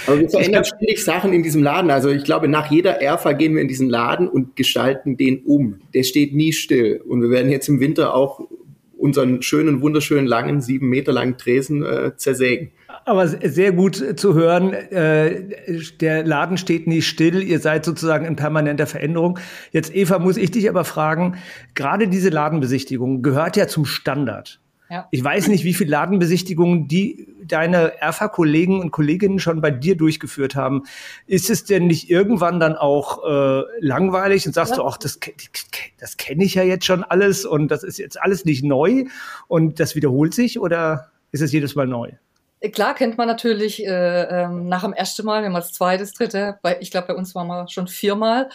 Aber wir verändern ständig Sachen in diesem Laden. Also ich glaube, nach jeder Erfa gehen wir in diesen Laden und gestalten den um. Der steht nie still. Und wir werden jetzt im Winter auch unseren schönen, wunderschönen, langen, sieben Meter langen Tresen äh, zersägen. Aber sehr gut zu hören, äh, der Laden steht nie still, ihr seid sozusagen in permanenter Veränderung. Jetzt, Eva, muss ich dich aber fragen, gerade diese Ladenbesichtigung gehört ja zum Standard. Ja. Ich weiß nicht, wie viele Ladenbesichtigungen die deine ERFA-Kollegen und Kolleginnen schon bei dir durchgeführt haben. Ist es denn nicht irgendwann dann auch äh, langweilig und sagst ja. du, ach, das, das kenne ich ja jetzt schon alles und das ist jetzt alles nicht neu und das wiederholt sich oder ist es jedes Mal neu? Klar kennt man natürlich äh, ähm, nach dem ersten Mal, wenn man das zweite, dritte, bei, ich glaube, bei uns waren wir schon viermal,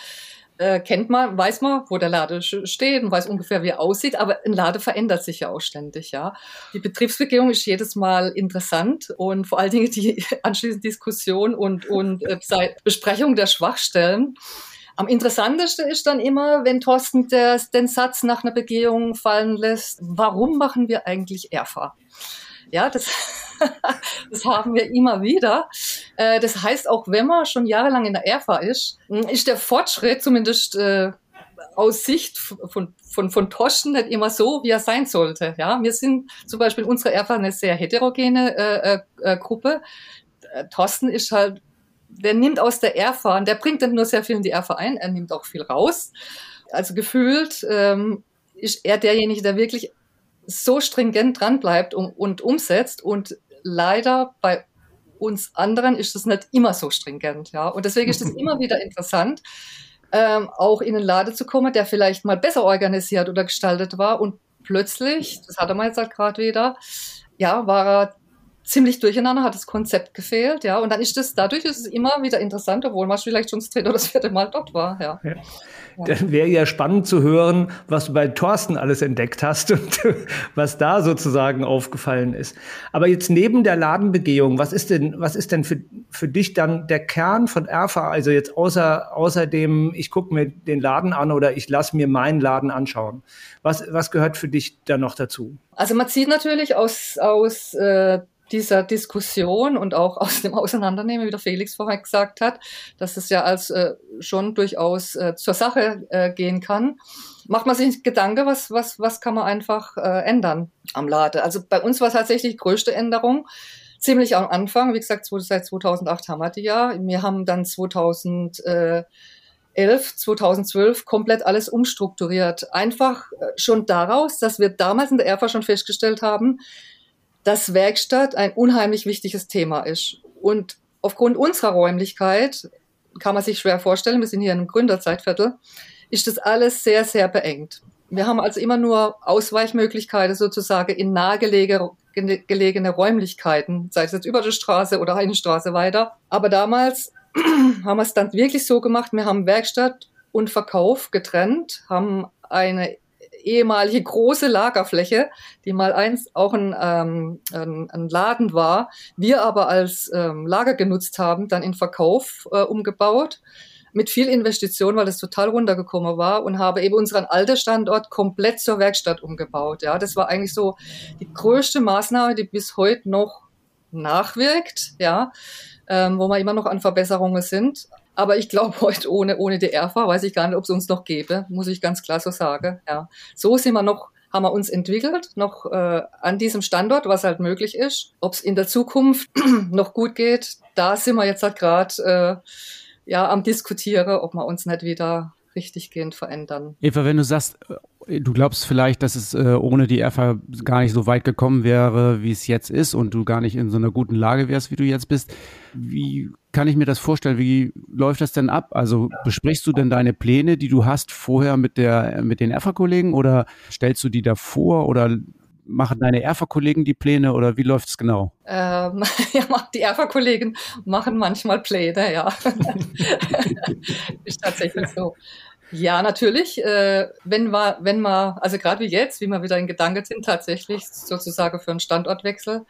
äh, kennt man, weiß man, wo der Lade steht und weiß ungefähr, wie er aussieht, aber ein Lade verändert sich ja auch ständig, ja. Die Betriebsbegehung ist jedes Mal interessant und vor allen Dingen die (laughs) anschließende Diskussion und, und äh, Besprechung der Schwachstellen. Am interessantesten ist dann immer, wenn Thorsten der, den Satz nach einer Begehung fallen lässt, warum machen wir eigentlich ERFA? Ja, das, (laughs) das haben wir immer wieder. Äh, das heißt, auch wenn man schon jahrelang in der ERFA ist, ist der Fortschritt zumindest äh, aus Sicht von, von, von Toschen nicht immer so, wie er sein sollte. Ja, wir sind zum Beispiel unsere ERFA eine sehr heterogene äh, Gruppe. Thorsten ist halt, der nimmt aus der ERFA und der bringt dann nur sehr viel in die ERFA ein, er nimmt auch viel raus. Also gefühlt ähm, ist er derjenige, der wirklich so stringent dran bleibt und, und umsetzt und leider bei uns anderen ist das nicht immer so stringent, ja. Und deswegen ist es (laughs) immer wieder interessant, ähm, auch in den Laden zu kommen, der vielleicht mal besser organisiert oder gestaltet war und plötzlich, das hat er mal jetzt halt gerade wieder, ja, war er ziemlich durcheinander, hat das Konzept gefehlt, ja, und dann ist das, dadurch ist es immer wieder interessant, obwohl man vielleicht schon das dritte oder das vierte Mal dort war, ja. ja. Dann wäre ja spannend zu hören, was du bei Thorsten alles entdeckt hast und (laughs) was da sozusagen aufgefallen ist. Aber jetzt neben der Ladenbegehung, was ist denn, was ist denn für, für dich dann der Kern von Erfa? Also jetzt außer, außer dem, ich gucke mir den Laden an oder ich lasse mir meinen Laden anschauen. Was, was gehört für dich da noch dazu? Also man zieht natürlich aus, aus äh, dieser Diskussion und auch aus dem Auseinandernehmen, wie der Felix vorher gesagt hat, dass es ja als äh, schon durchaus äh, zur Sache äh, gehen kann, macht man sich Gedanken, was, was, was kann man einfach äh, ändern am Lade. Also bei uns war tatsächlich die größte Änderung ziemlich am Anfang. Wie gesagt, seit 2008 haben wir die ja. Wir haben dann 2011, 2012 komplett alles umstrukturiert. Einfach äh, schon daraus, dass wir damals in der ERFA schon festgestellt haben, dass Werkstatt ein unheimlich wichtiges Thema ist. Und aufgrund unserer Räumlichkeit, kann man sich schwer vorstellen, wir sind hier in einem Gründerzeitviertel, ist das alles sehr, sehr beengt. Wir haben also immer nur Ausweichmöglichkeiten sozusagen in nahegelegene Räumlichkeiten, sei es jetzt über die Straße oder eine Straße weiter. Aber damals (clears throat) haben wir es dann wirklich so gemacht, wir haben Werkstatt und Verkauf getrennt, haben eine ehemalige große Lagerfläche, die mal einst auch ein, ähm, ein, ein Laden war, wir aber als ähm, Lager genutzt haben, dann in Verkauf äh, umgebaut mit viel Investition, weil es total runtergekommen war und habe eben unseren alten Standort komplett zur Werkstatt umgebaut. Ja, das war eigentlich so die größte Maßnahme, die bis heute noch nachwirkt, ja, ähm, wo wir immer noch an Verbesserungen sind. Aber ich glaube, heute ohne, ohne die ERFA weiß ich gar nicht, ob es uns noch gäbe, muss ich ganz klar so sagen. Ja. So sind wir noch, haben wir uns entwickelt, noch äh, an diesem Standort, was halt möglich ist. Ob es in der Zukunft (clears throat) noch gut geht, da sind wir jetzt halt gerade äh, ja, am Diskutieren, ob wir uns nicht wieder richtiggehend verändern. Eva, wenn du sagst, äh, du glaubst vielleicht, dass es äh, ohne die ERFA gar nicht so weit gekommen wäre, wie es jetzt ist und du gar nicht in so einer guten Lage wärst, wie du jetzt bist. Wie kann ich mir das vorstellen? Wie läuft das denn ab? Also besprichst du denn deine Pläne, die du hast, vorher mit der mit den ERFA-Kollegen oder stellst du die davor oder machen deine ERFA-Kollegen die Pläne oder wie läuft es genau? Ähm, (laughs) ja, die ERFA-Kollegen machen manchmal Pläne, ja. (laughs) ist tatsächlich so. Ja, natürlich. Äh, wenn wir, wenn wir, also gerade wie jetzt, wie wir wieder in Gedanken sind, tatsächlich sozusagen für einen Standortwechsel,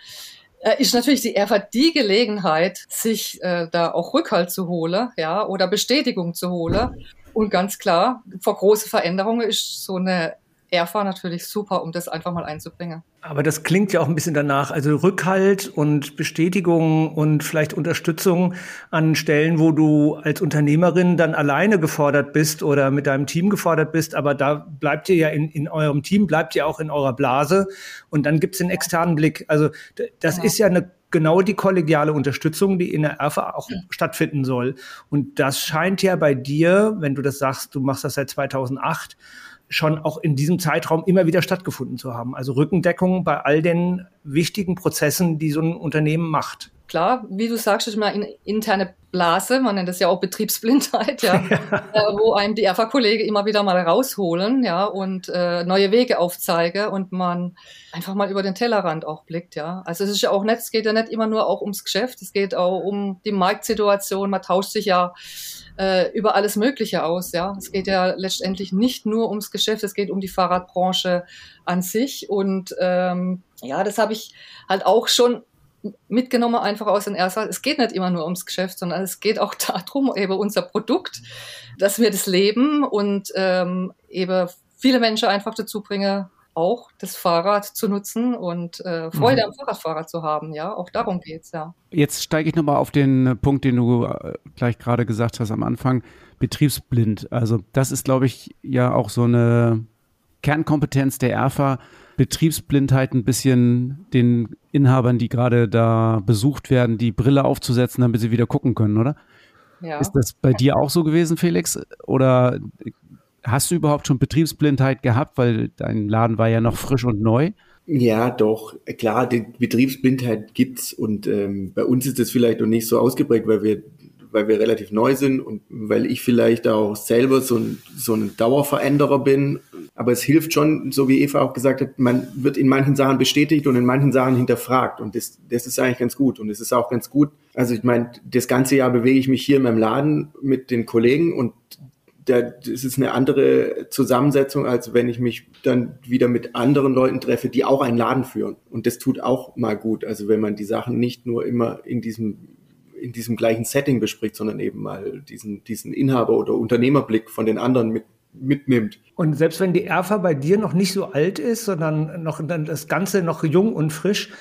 äh, ist natürlich die ERFA die Gelegenheit, sich äh, da auch Rückhalt zu holen, ja, oder Bestätigung zu holen. Und ganz klar, vor große Veränderungen ist so eine ERFA natürlich super, um das einfach mal einzubringen. Aber das klingt ja auch ein bisschen danach. Also Rückhalt und Bestätigung und vielleicht Unterstützung an Stellen, wo du als Unternehmerin dann alleine gefordert bist oder mit deinem Team gefordert bist. Aber da bleibt ihr ja in, in eurem Team, bleibt ihr auch in eurer Blase. Und dann gibt's den externen Blick. Also das genau. ist ja eine genau die kollegiale Unterstützung, die in der ERFA auch mhm. stattfinden soll. Und das scheint ja bei dir, wenn du das sagst, du machst das seit 2008, schon auch in diesem Zeitraum immer wieder stattgefunden zu haben. Also Rückendeckung bei all den wichtigen Prozessen, die so ein Unternehmen macht. Klar, wie du sagst, ist mal eine interne Blase, man nennt das ja auch Betriebsblindheit, ja, (laughs) äh, wo einem die ERFA-Kollegen immer wieder mal rausholen, ja, und äh, neue Wege aufzeigen und man einfach mal über den Tellerrand auch blickt, ja. Also es ist ja auch nicht, es geht ja nicht immer nur auch ums Geschäft, es geht auch um die Marktsituation, man tauscht sich ja äh, über alles Mögliche aus. Ja, es geht ja letztendlich nicht nur ums Geschäft, es geht um die Fahrradbranche an sich. Und ähm, ja, das habe ich halt auch schon mitgenommen einfach aus den ersten. Es geht nicht immer nur ums Geschäft, sondern es geht auch (laughs) darum, eben unser Produkt, dass wir das leben und ähm, eben viele Menschen einfach dazu bringen, auch das Fahrrad zu nutzen und äh, Freude mhm. am Fahrradfahrer zu haben. Ja, auch darum geht's ja. Jetzt steige ich nochmal auf den Punkt, den du äh, gleich gerade gesagt hast am Anfang, betriebsblind. Also das ist, glaube ich, ja auch so eine Kernkompetenz der ERFA, Betriebsblindheit ein bisschen den Inhabern, die gerade da besucht werden, die Brille aufzusetzen, damit sie wieder gucken können, oder? Ja. Ist das bei dir auch so gewesen, Felix? Oder hast du überhaupt schon Betriebsblindheit gehabt, weil dein Laden war ja noch frisch und neu? Ja, doch. Klar, die Betriebsblindheit gibt's und ähm, bei uns ist das vielleicht noch nicht so ausgeprägt, weil wir weil wir relativ neu sind und weil ich vielleicht auch selber so ein, so ein Dauerveränderer bin. Aber es hilft schon, so wie Eva auch gesagt hat, man wird in manchen Sachen bestätigt und in manchen Sachen hinterfragt. Und das, das ist eigentlich ganz gut. Und es ist auch ganz gut. Also ich meine, das ganze Jahr bewege ich mich hier in meinem Laden mit den Kollegen und das ist eine andere Zusammensetzung, als wenn ich mich dann wieder mit anderen Leuten treffe, die auch einen Laden führen. Und das tut auch mal gut. Also wenn man die Sachen nicht nur immer in diesem in diesem gleichen Setting bespricht, sondern eben mal diesen, diesen Inhaber- oder Unternehmerblick von den anderen mit, mitnimmt. Und selbst wenn die Erfa bei dir noch nicht so alt ist, sondern noch dann das Ganze noch jung und frisch,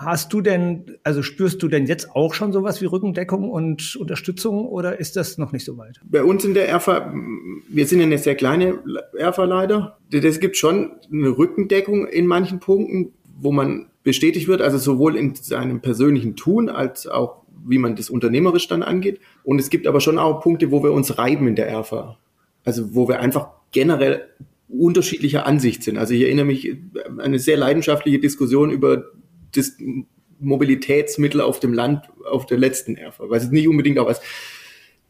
hast du denn, also spürst du denn jetzt auch schon sowas wie Rückendeckung und Unterstützung oder ist das noch nicht so weit? Bei uns in der Erfa, wir sind ja eine sehr kleine Erfa leider. Es gibt schon eine Rückendeckung in manchen Punkten, wo man bestätigt wird, also sowohl in seinem persönlichen Tun als auch wie man das unternehmerisch dann angeht. Und es gibt aber schon auch Punkte, wo wir uns reiben in der ERFA. Also wo wir einfach generell unterschiedlicher Ansicht sind. Also ich erinnere mich an eine sehr leidenschaftliche Diskussion über das Mobilitätsmittel auf dem Land auf der letzten ERFA, weil es nicht unbedingt auch was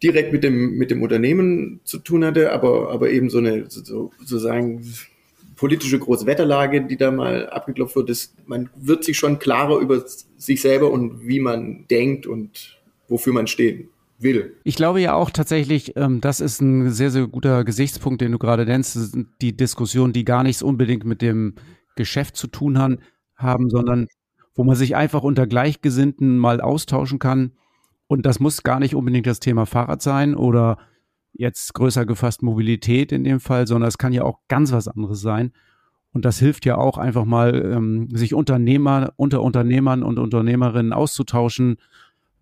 direkt mit dem, mit dem Unternehmen zu tun hatte, aber, aber eben so eine, so, sozusagen politische Großwetterlage, die da mal abgeklopft wird, ist, man wird sich schon klarer über sich selber und wie man denkt und wofür man stehen will. Ich glaube ja auch tatsächlich, ähm, das ist ein sehr, sehr guter Gesichtspunkt, den du gerade nennst. Die Diskussionen, die gar nichts unbedingt mit dem Geschäft zu tun haben, sondern wo man sich einfach unter Gleichgesinnten mal austauschen kann. Und das muss gar nicht unbedingt das Thema Fahrrad sein oder jetzt größer gefasst Mobilität in dem Fall, sondern es kann ja auch ganz was anderes sein. Und das hilft ja auch einfach mal, ähm, sich Unternehmer, unter Unternehmern und Unternehmerinnen auszutauschen,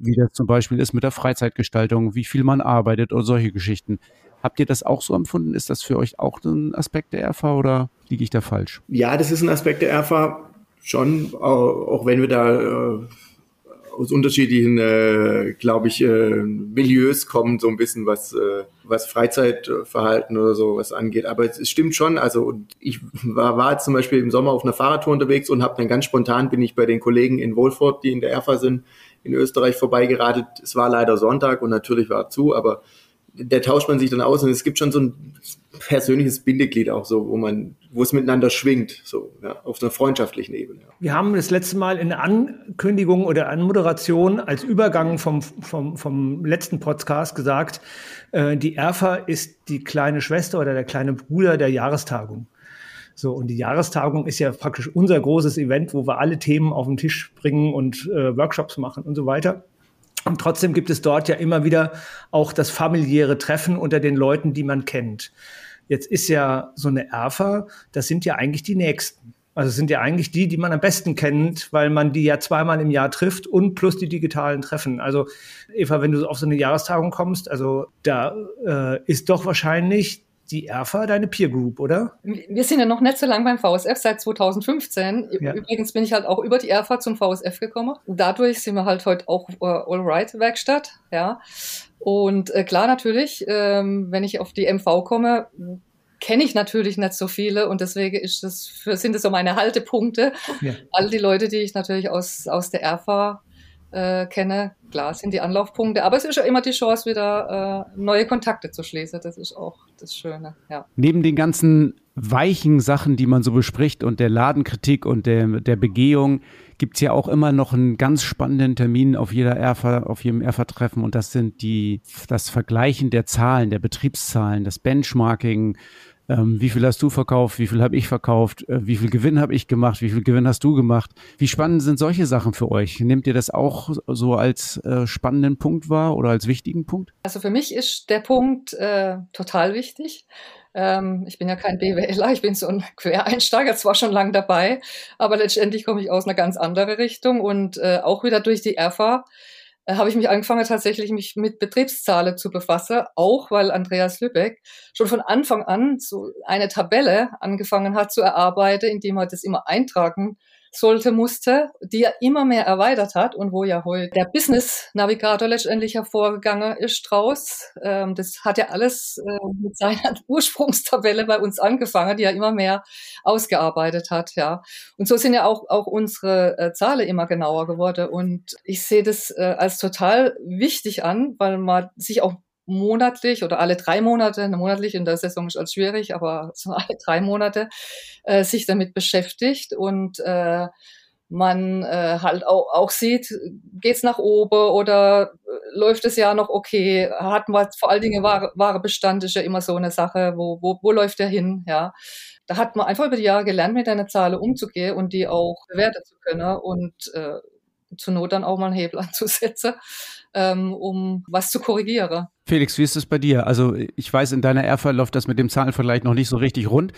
wie das zum Beispiel ist mit der Freizeitgestaltung, wie viel man arbeitet und solche Geschichten. Habt ihr das auch so empfunden? Ist das für euch auch ein Aspekt der RV oder liege ich da falsch? Ja, das ist ein Aspekt der RV schon, auch wenn wir da äh, aus unterschiedlichen, äh, glaube ich, äh, Milieus kommen, so ein bisschen was, äh, was Freizeitverhalten oder so was angeht. Aber es, stimmt schon. Also ich war, war zum Beispiel im Sommer auf einer Fahrradtour unterwegs und habe dann ganz spontan bin ich bei den Kollegen in Wolfurt, die in der ERFA sind, in Österreich vorbeigeradelt. Es war leider Sonntag und natürlich war zu, aber der tauscht man sich dann aus und es gibt schon so ein persönliches Bindeglied auch so, wo man, wo es miteinander schwingt, so, ja, auf einer freundschaftlichen Ebene. Ja. Wir haben das letzte Mal in Ankündigung oder Anmoderation als Übergang vom, vom, vom letzten Podcast gesagt, äh, die ERFA ist die kleine Schwester oder der kleine Bruder der Jahrestagung. So, und die Jahrestagung ist ja praktisch unser großes Event, wo wir alle Themen auf den Tisch bringen und äh, Workshops machen und so weiter. Und trotzdem gibt es dort ja immer wieder auch das familiäre Treffen unter den Leuten, die man kennt. Jetzt ist ja so eine Erfa, das sind ja eigentlich die Nächsten. Also sind ja eigentlich die, die man am besten kennt, weil man die ja zweimal im Jahr trifft und plus die digitalen Treffen. Also Eva, wenn du auf so eine Jahrestagung kommst, also da äh, ist doch wahrscheinlich die ERFA deine Peer Group, oder? Wir sind ja noch nicht so lange beim VSF, seit 2015. Ja. Übrigens bin ich halt auch über die ERFA zum VSF gekommen. Dadurch sind wir halt heute auch äh, All-Right-Werkstatt, ja. Und äh, klar natürlich, ähm, wenn ich auf die MV komme, kenne ich natürlich nicht so viele und deswegen ist das für, sind das so meine Haltepunkte. Ja. All die Leute, die ich natürlich aus, aus der ERFA äh, kenne, klar sind die Anlaufpunkte, aber es ist ja immer die Chance, wieder äh, neue Kontakte zu schließen. Das ist auch das Schöne. Ja. Neben den ganzen weichen Sachen, die man so bespricht und der Ladenkritik und der, der Begehung, gibt es ja auch immer noch einen ganz spannenden Termin auf jeder ERFA, auf jedem ERFA-Treffen und das sind die, das Vergleichen der Zahlen, der Betriebszahlen, das Benchmarking, Ähm, wie viel hast du verkauft? Wie viel habe ich verkauft? Äh, wie viel Gewinn habe ich gemacht? Wie viel Gewinn hast du gemacht? Wie spannend sind solche Sachen für euch? Nehmt ihr das auch so als äh, spannenden Punkt wahr oder als wichtigen Punkt? Also für mich ist der Punkt äh, total wichtig. Ähm, ich bin ja kein BWLer, ich bin so ein Quereinsteiger, zwar schon lange dabei, aber letztendlich komme ich aus einer ganz anderen Richtung und äh, auch wieder durch die ERFA äh, habe ich mich angefangen, tatsächlich mich mit Betriebszahlen zu befassen, auch weil Andreas Lübeck schon von Anfang an so eine Tabelle angefangen hat zu erarbeiten, indem er das immer eintragen sollte, musste, die er immer mehr erweitert hat und wo ja heute der Business Navigator letztendlich hervorgegangen ist draus. Ähm, das hat ja alles äh, mit seiner (laughs) Ursprungstabelle bei uns angefangen, die er immer mehr ausgearbeitet hat, ja. Und so sind ja auch, auch unsere äh, Zahlen immer genauer geworden und ich sehe das äh, als total wichtig an, weil man sich auch monatlich oder alle drei Monate, eine monatlich in der Saison ist als schwierig, aber so (laughs) alle drei Monate äh, sich damit beschäftigt und äh, man äh, halt auch, auch sieht, geht's nach oben oder äh, läuft es ja noch okay? Hat man vor allen Dingen wahre Bestand ist ja immer so eine Sache, wo, wo, wo läuft der hin? Ja, da hat man einfach über die Jahre gelernt, mit einer Zahl umzugehen und die auch bewerten zu können und äh, zur Not dann auch mal einen Hebel (laughs) anzusetzen, ähm, um was zu korrigieren. Felix, wie ist es bei dir? Also ich weiß, in deiner Erfa läuft das mit dem Zahlenvergleich noch nicht so richtig rund.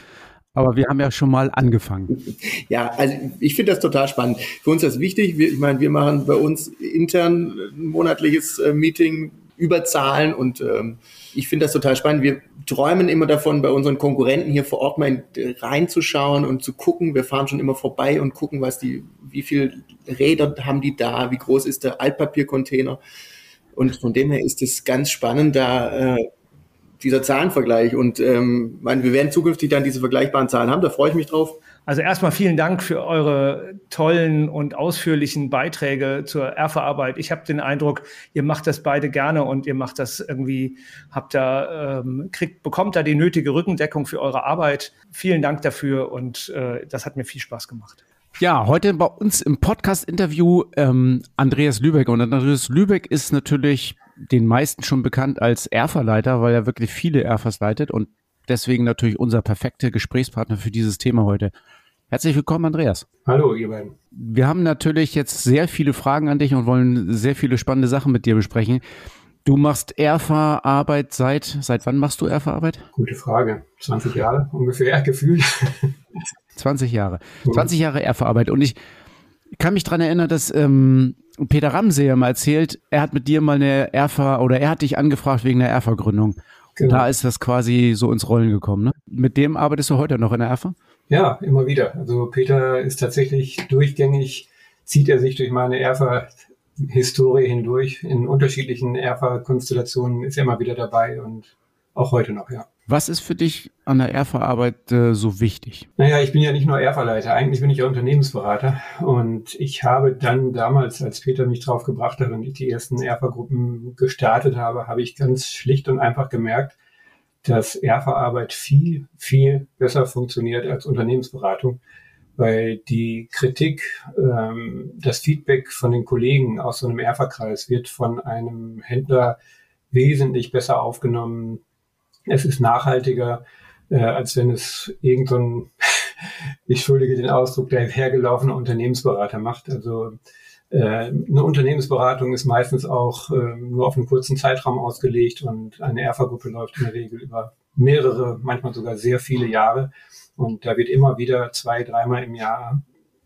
Aber wir haben ja schon mal angefangen. (laughs) Ja, also ich finde das total spannend. Für uns ist das wichtig. Wir, ich meine, wir machen bei uns intern ein monatliches äh, Meeting über Zahlen und ähm, ich finde das total spannend. Wir träumen immer davon, bei unseren Konkurrenten hier vor Ort mal reinzuschauen und zu gucken. Wir fahren schon immer vorbei und gucken, was die, wie viel Räder haben die da, wie groß ist der Altpapiercontainer. Und von dem her ist es ganz spannend, da äh, dieser Zahlenvergleich. Und ähm, wir werden zukünftig dann diese vergleichbaren Zahlen haben. Da freue ich mich drauf. Also erstmal vielen Dank für eure tollen und ausführlichen Beiträge zur Erfa-Arbeit. Ich habe den Eindruck, ihr macht das beide gerne und ihr macht das irgendwie, habt da, ähm, kriegt, bekommt da die nötige Rückendeckung für eure Arbeit. Vielen Dank dafür und äh, das hat mir viel Spaß gemacht. Ja, heute bei uns im Podcast-Interview ähm, Andreas Lübeck. Und Andreas Lübeck ist natürlich den meisten schon bekannt als Erfa-Leiter, weil er wirklich viele Erfas leitet und deswegen natürlich unser perfekter Gesprächspartner für dieses Thema heute. Herzlich willkommen, Andreas. Hallo, ihr beiden. Wir haben natürlich jetzt sehr viele Fragen an dich und wollen sehr viele spannende Sachen mit dir besprechen. Du machst Erfa-Arbeit seit, seit wann machst du Erfa-Arbeit? Gute Frage. 20 Jahre ungefähr, (laughs) gefühlt. 20 Jahre. 20 Jahre Erfa-Arbeit. Und ich kann mich daran erinnern, dass ähm, Peter Ramsey ja mal erzählt, er hat mit dir mal eine Erfa oder er hat dich angefragt wegen der Erfa-Gründung. Genau. Da ist das quasi so ins Rollen gekommen. Ne? Mit dem arbeitest du heute noch in der Erfa? Ja, immer wieder. Also Peter ist tatsächlich durchgängig, zieht er sich durch meine Erfa-Historie hindurch. In unterschiedlichen Erfa-Konstellationen ist er immer wieder dabei und auch heute noch, ja. Was ist für dich an der Erfa-Arbeit äh, so wichtig? Naja, ich bin ja nicht nur Erfa-Leiter, eigentlich bin ich ja Unternehmensberater. Und ich habe dann damals, als Peter mich drauf gebracht hat und ich die ersten Erfa-Gruppen gestartet habe, habe ich ganz schlicht und einfach gemerkt, dass Erfa-Arbeit viel, viel besser funktioniert als Unternehmensberatung, weil die Kritik, ähm, das Feedback von den Kollegen aus so einem Erfa-Kreis wird von einem Händler wesentlich besser aufgenommen. Es ist nachhaltiger, äh, als wenn es irgendein, (laughs) ich schuldige den Ausdruck, der hergelaufene Unternehmensberater macht. Also eine Unternehmensberatung ist meistens auch äh, nur auf einen kurzen Zeitraum ausgelegt und eine ERFA-Gruppe läuft in der Regel über mehrere, manchmal sogar sehr viele Jahre. Und da wird immer wieder zwei, dreimal im Jahr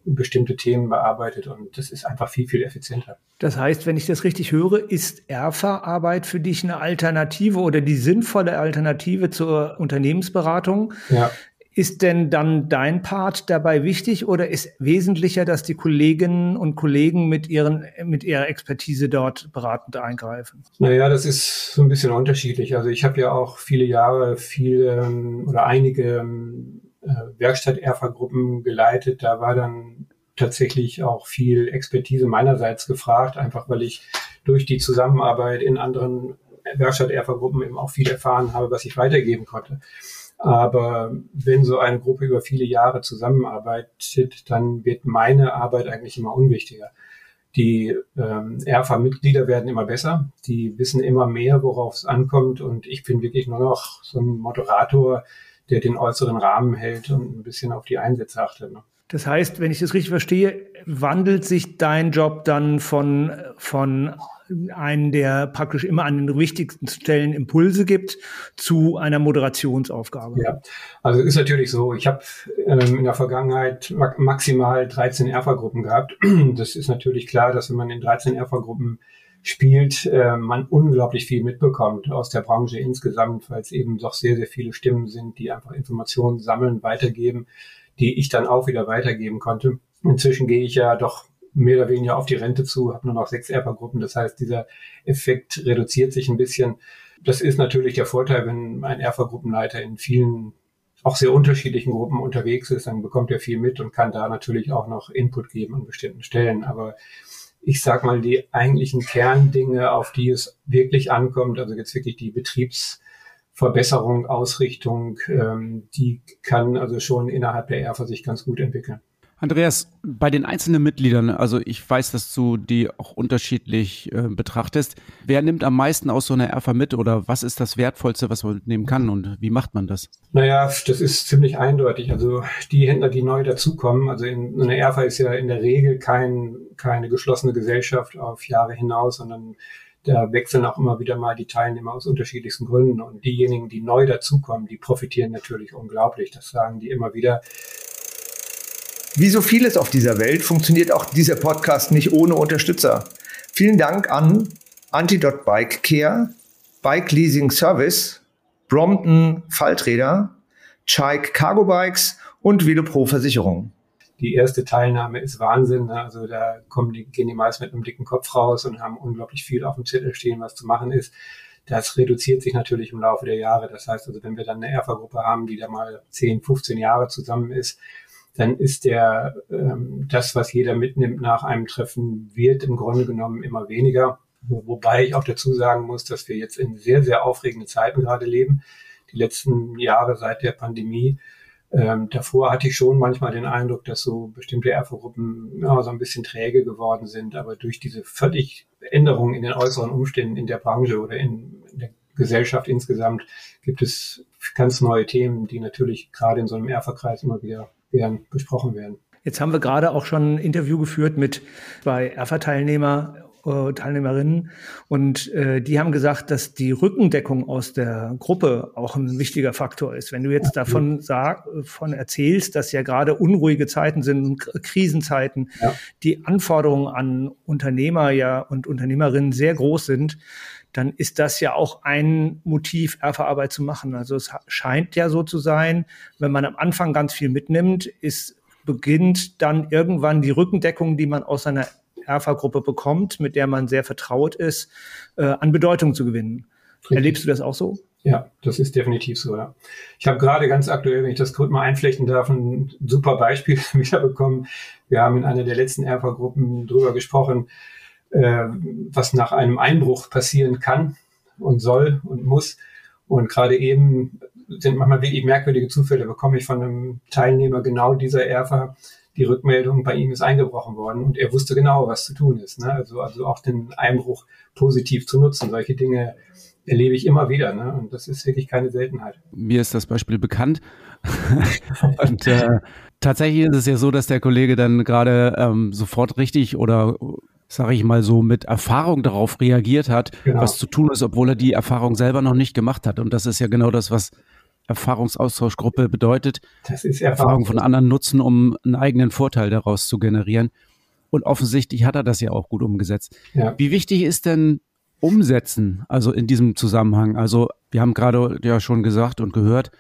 bestimmte Themen bearbeitet und das ist einfach viel, viel effizienter. Das heißt, wenn ich das richtig höre, ist ERFA-Arbeit für dich eine Alternative oder die sinnvolle Alternative zur Unternehmensberatung? Ja. Ist denn dann dein Part dabei wichtig oder ist wesentlicher, dass die Kolleginnen und Kollegen mit, ihren, mit ihrer Expertise dort beratend eingreifen? Naja, das ist so ein bisschen unterschiedlich. Also ich habe ja auch viele Jahre viele ähm, oder einige ähm, äh, Werkstatt-Erfa-Gruppen geleitet. Da war dann tatsächlich auch viel Expertise meinerseits gefragt, einfach weil ich durch die Zusammenarbeit in anderen Werkstatt-Erfa-Gruppen eben auch viel erfahren habe, was ich weitergeben konnte. Aber wenn so eine Gruppe über viele Jahre zusammenarbeitet, dann wird meine Arbeit eigentlich immer unwichtiger. Die ähm, ERFA-Mitglieder werden immer besser, die wissen immer mehr, worauf es ankommt und ich bin wirklich nur noch so ein Moderator, der den äußeren Rahmen hält und ein bisschen auf die Einsätze achtet. Ne? Das heißt, wenn ich das richtig verstehe, wandelt sich dein Job dann von, von einen, der praktisch immer an den wichtigsten Stellen Impulse gibt, zu einer Moderationsaufgabe. Ja, also ist natürlich so. Ich habe ähm, in der Vergangenheit maximal 13 Erfa-Gruppen gehabt. (clears throat) Das ist natürlich klar, dass wenn man in 13 Erfa-Gruppen spielt, äh, man unglaublich viel mitbekommt aus der Branche insgesamt, weil es eben doch sehr, sehr viele Stimmen sind, die einfach Informationen sammeln, weitergeben, die ich dann auch wieder weitergeben konnte. Inzwischen gehe ich ja doch mehr oder weniger auf die Rente zu, habe nur noch sechs Erbergruppen. Das heißt, dieser Effekt reduziert sich ein bisschen. Das ist natürlich der Vorteil, wenn ein Erfergruppenleiter in vielen auch sehr unterschiedlichen Gruppen unterwegs ist, dann bekommt er viel mit und kann da natürlich auch noch Input geben an bestimmten Stellen. Aber ich sag mal, die eigentlichen Kerndinge, auf die es wirklich ankommt, also jetzt wirklich die Betriebsverbesserung, Ausrichtung, ähm, die kann also schon innerhalb der ERFA sich ganz gut entwickeln. Andreas, bei den einzelnen Mitgliedern, also ich weiß, dass du die auch unterschiedlich äh, betrachtest. Wer nimmt am meisten aus so einer Erfa mit oder was ist das Wertvollste, was man mitnehmen kann und wie macht man das? Naja, das ist ziemlich eindeutig. Also die Händler, die neu dazukommen, also in, eine Erfa ist ja in der Regel kein, keine geschlossene Gesellschaft auf Jahre hinaus, sondern da wechseln auch immer wieder mal die Teilnehmer aus unterschiedlichsten Gründen. Und diejenigen, die neu dazukommen, die profitieren natürlich unglaublich. Das sagen die immer wieder. Wie so vieles auf dieser Welt funktioniert auch dieser Podcast nicht ohne Unterstützer. Vielen Dank an Antidot Bike Care, Bike Leasing Service, Brompton Falträder, Chike Cargo Bikes und Velopro Versicherung. Die erste Teilnahme ist Wahnsinn. Ne? Also da kommen die, gehen die meist mit einem dicken Kopf raus und haben unglaublich viel auf dem Zettel stehen, was zu machen ist. Das reduziert sich natürlich im Laufe der Jahre. Das heißt also, wenn wir dann eine Erfa-Gruppe haben, die da mal 10, 15 Jahre zusammen ist, dann ist der ähm, das, was jeder mitnimmt nach einem Treffen, wird im Grunde genommen immer weniger. Wobei ich auch dazu sagen muss, dass wir jetzt in sehr, sehr aufregenden Zeiten gerade leben. Die letzten Jahre seit der Pandemie. Ähm, davor hatte ich schon manchmal den Eindruck, dass so bestimmte Erfo-Gruppen ja, so ein bisschen träge geworden sind. Aber durch diese völlig Änderungen in den äußeren Umständen in der Branche oder in, in der Gesellschaft insgesamt gibt es ganz neue Themen, die natürlich gerade in so einem Erfa-Kreis immer wieder werden, besprochen werden. Jetzt haben wir gerade auch schon ein Interview geführt mit zwei ERFA-Teilnehmer, äh, Teilnehmerinnen und äh, die haben gesagt, dass die Rückendeckung aus der Gruppe auch ein wichtiger Faktor ist. Wenn du jetzt davon sag, von erzählst, dass ja gerade unruhige Zeiten sind, Krisenzeiten, ja. die Anforderungen an Unternehmer ja und Unternehmerinnen sehr groß sind, dann ist das ja auch ein Motiv, Erfahrarbeit zu machen. Also es scheint ja so zu sein, wenn man am Anfang ganz viel mitnimmt, ist, beginnt dann irgendwann die Rückendeckung, die man aus einer Erfa-Gruppe bekommt, mit der man sehr vertraut ist, äh, an Bedeutung zu gewinnen. Richtig. Erlebst du das auch so? Ja, das ist definitiv so, ja. Ich habe gerade ganz aktuell, wenn ich das kurz mal einflechten darf, ein super Beispiel (laughs) wiederbekommen. Wir haben in einer der letzten Erfa-Gruppen drüber gesprochen, äh, was nach einem Einbruch passieren kann und soll und muss. Und gerade eben sind manchmal wirklich merkwürdige Zufälle, bekomme ich von einem Teilnehmer genau dieser Erfa die Rückmeldung, bei ihm ist eingebrochen worden und er wusste genau, was zu tun ist. Ne? Also, also auch den Einbruch positiv zu nutzen. Solche Dinge erlebe ich immer wieder. Ne? Und das ist wirklich keine Seltenheit. Mir ist das Beispiel bekannt. (laughs) und äh, tatsächlich ist es ja so, dass der Kollege dann gerade ähm, sofort richtig oder sage ich mal so, mit Erfahrung darauf reagiert hat, genau. was zu tun ist, obwohl er die Erfahrung selber noch nicht gemacht hat. Und das ist ja genau das, was Erfahrungsaustauschgruppe bedeutet. Das ist Erfahrung. Erfahrung von anderen nutzen, um einen eigenen Vorteil daraus zu generieren. Und offensichtlich hat er das ja auch gut umgesetzt. Ja. Wie wichtig ist denn Umsetzen, also in diesem Zusammenhang? Also wir haben gerade ja schon gesagt und gehört,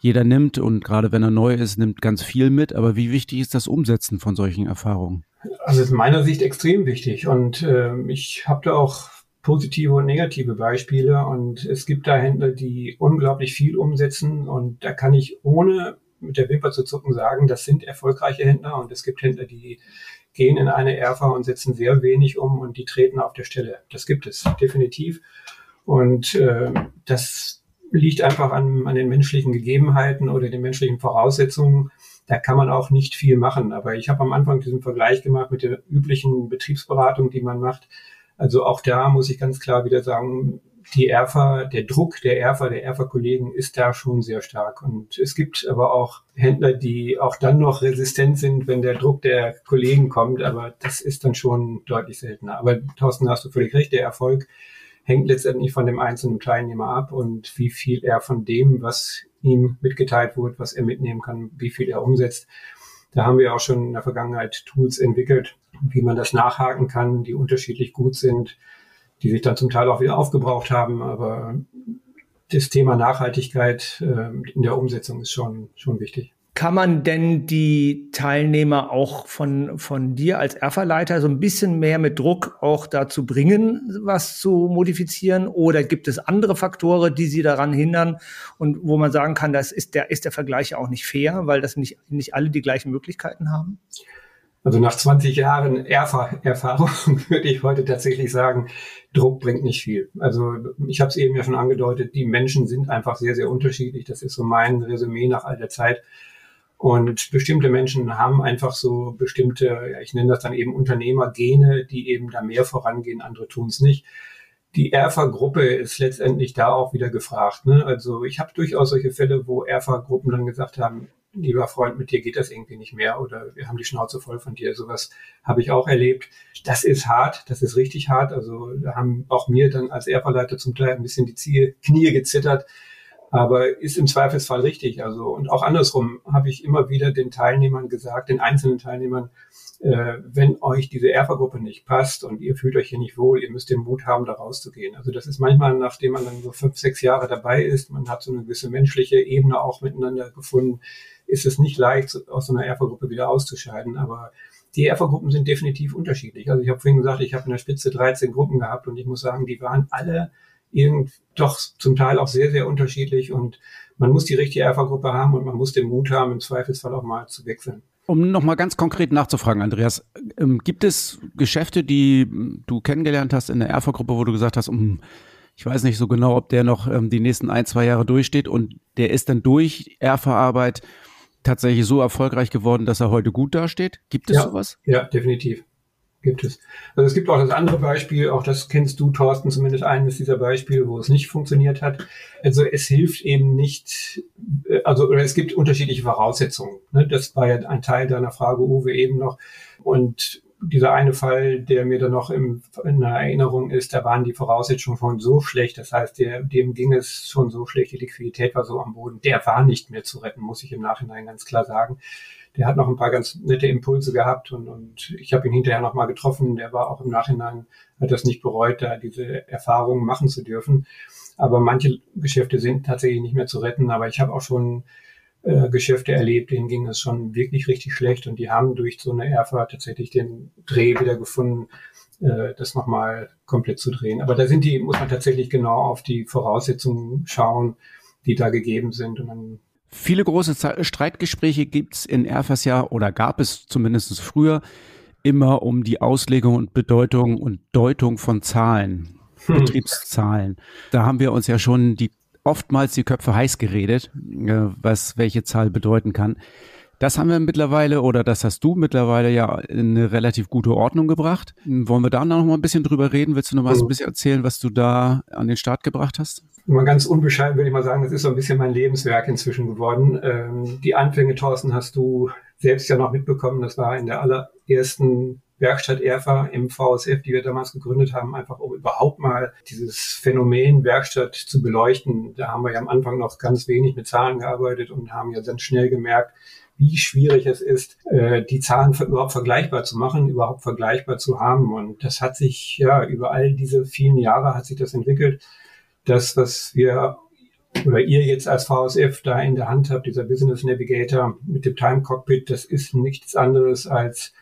jeder nimmt und gerade wenn er neu ist, nimmt ganz viel mit. Aber wie wichtig ist das Umsetzen von solchen Erfahrungen? Also aus meiner Sicht extrem wichtig. Und äh, ich habe da auch positive und negative Beispiele. Und es gibt da Händler, die unglaublich viel umsetzen. Und da kann ich ohne mit der Wimper zu zucken sagen, das sind erfolgreiche Händler. Und es gibt Händler, die gehen in eine Erfa und setzen sehr wenig um und die treten auf der Stelle. Das gibt es definitiv. Und äh, das liegt einfach an, an den menschlichen Gegebenheiten oder den menschlichen Voraussetzungen da kann man auch nicht viel machen. Aber ich habe am Anfang diesen Vergleich gemacht mit der üblichen Betriebsberatung, die man macht. Also auch da muss ich ganz klar wieder sagen, die Erfa, der Druck der Erfa, der Erfa-Kollegen ist da schon sehr stark. Und es gibt aber auch Händler, die auch dann noch resistent sind, wenn der Druck der Kollegen kommt. Aber das ist dann schon deutlich seltener. Aber Thorsten, hast du völlig recht. Der Erfolg hängt letztendlich von dem einzelnen Teilnehmer ab und wie viel er von dem, was ihm mitgeteilt wurde, was er mitnehmen kann, wie viel er umsetzt. Da haben wir auch schon in der Vergangenheit Tools entwickelt, wie man das nachhaken kann, die unterschiedlich gut sind, die sich dann zum Teil auch wieder aufgebraucht haben. Aber das Thema Nachhaltigkeit äh, in der Umsetzung ist schon, schon wichtig. Kann man denn die Teilnehmer auch von, von dir als Erferleiter so ein bisschen mehr mit Druck auch dazu bringen, was zu modifizieren? Oder gibt es andere Faktoren, die sie daran hindern und wo man sagen kann, das ist der, ist der Vergleich auch nicht fair, weil das nicht, nicht alle die gleichen Möglichkeiten haben? Also nach 20 Jahren Erf Erfahrung (laughs) würde ich heute tatsächlich sagen, Druck bringt nicht viel. Also ich habe es eben ja schon angedeutet, die Menschen sind einfach sehr, sehr unterschiedlich. Das ist so mein Resümee nach all der Zeit. Und bestimmte Menschen haben einfach so bestimmte, ich nenne das dann eben Unternehmergene, die eben da mehr vorangehen, andere tun es nicht. Die ERFA-Gruppe ist letztendlich da auch wieder gefragt. Ne? Also ich habe durchaus solche Fälle, wo ERFA-Gruppen dann gesagt haben, lieber Freund, mit dir geht das irgendwie nicht mehr oder wir haben die Schnauze voll von dir. Sowas habe ich auch erlebt. Das ist hart, das ist richtig hart. Also da haben auch mir dann als ERFA-Leiter zum Teil ein bisschen die Knie gezittert, aber ist im Zweifelsfall richtig. Also und auch andersrum habe ich immer wieder den Teilnehmern gesagt, den einzelnen Teilnehmern, äh, wenn euch diese Erfa-Gruppe nicht passt und ihr fühlt euch hier nicht wohl, ihr müsst den Mut haben, da rauszugehen. Also das ist manchmal, nachdem man dann so fünf, sechs Jahre dabei ist, man hat so eine gewisse menschliche Ebene auch miteinander gefunden, ist es nicht leicht, aus so einer Erfa-Gruppe wieder auszuscheiden. Aber die Erfa-Gruppen sind definitiv unterschiedlich. Also ich habe vorhin gesagt, ich habe in der Spitze 13 Gruppen gehabt und ich muss sagen, die waren alle irgend doch zum Teil auch sehr, sehr unterschiedlich und man muss die richtige Alpha-Gruppe haben und man muss den Mut haben, im Zweifelsfall auch mal zu wechseln. Um nochmal ganz konkret nachzufragen, Andreas, ähm, gibt es Geschäfte, die du kennengelernt hast in der Alpha-Gruppe, wo du gesagt hast, um, ich weiß nicht so genau, ob der noch ähm, die nächsten ein, zwei Jahre durchsteht und der ist dann durch Erfa-Arbeit tatsächlich so erfolgreich geworden, dass er heute gut dasteht? Gibt es ja, sowas? Ja, definitiv gibt es. Also es gibt auch das andere Beispiel, auch das kennst du, Thorsten, zumindest eines dieser Beispiele, wo es nicht funktioniert hat. Also es hilft eben nicht, äh, also oder es gibt unterschiedliche Voraussetzungen. Ne? Das war ja ein Teil deiner Frage, Uwe, eben noch. Und dieser eine Fall, der mir dann noch im, in der Erinnerung ist, da waren die Voraussetzungen schon so schlecht. Das heißt, der, dem ging es schon so schlecht, die Liquidität war so am Boden. Der war nicht mehr zu retten, muss ich im Nachhinein ganz klar sagen der hat noch ein paar ganz nette Impulse gehabt und, und ich habe ihn hinterher noch mal getroffen. Der war auch im Nachhinein, hat das nicht bereut, da diese Erfahrungen machen zu dürfen. Aber manche Geschäfte sind tatsächlich nicht mehr zu retten. Aber ich habe auch schon äh, Geschäfte erlebt, denen ging es schon wirklich richtig schlecht und die haben durch so eine Erfahrt tatsächlich den Dreh wieder gefunden, äh, das nochmal komplett zu drehen. Aber da sind die, muss man tatsächlich genau auf die Voraussetzungen schauen, die da gegeben sind und dann Viele große Streitgespräche gibt es in Erfas ja oder gab es zumindest früher immer um die Auslegung und Bedeutung und Deutung von Zahlen, hm. Betriebszahlen. Da haben wir uns ja schon die oftmals die Köpfe heiß geredet, äh, was welche Zahl bedeuten kann. Das haben wir mittlerweile oder das hast du mittlerweile ja in eine relativ gute Ordnung gebracht. Wollen wir da noch mal ein bisschen drüber reden? Willst du noch mal ein bisschen erzählen, was du da an den Start gebracht hast? Mal ganz unbescheiden würde ich mal sagen, das ist so ein bisschen mein Lebenswerk inzwischen geworden. Ähm, die Anfänge, Thorsten, hast du selbst ja noch mitbekommen. Das war in der allerersten Werkstatt ERFA im VSF, die wir damals gegründet haben, einfach um überhaupt mal dieses Phänomen Werkstatt zu beleuchten. Da haben wir ja am Anfang noch ganz wenig mit Zahlen gearbeitet und haben ja dann schnell gemerkt, wie schwierig es ist, äh, die Zahlen überhaupt vergleichbar zu machen, überhaupt vergleichbar zu haben. Und das hat sich ja über all diese vielen Jahre hat sich das entwickelt das, was wir oder ihr jetzt als VSF da in der Hand habt, dieser Business Navigator mit dem Time Cockpit, das ist nichts anderes als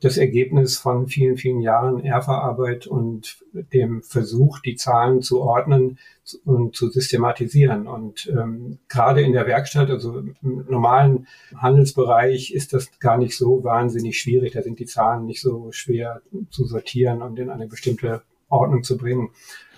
das Ergebnis von vielen, vielen Jahren ERFA-Arbeit und dem Versuch, die Zahlen zu ordnen und zu systematisieren. Und ähm, gerade in der Werkstatt, also im normalen Handelsbereich, ist das gar nicht so wahnsinnig schwierig. Da sind die Zahlen nicht so schwer zu sortieren und in eine bestimmte Ordnung zu bringen.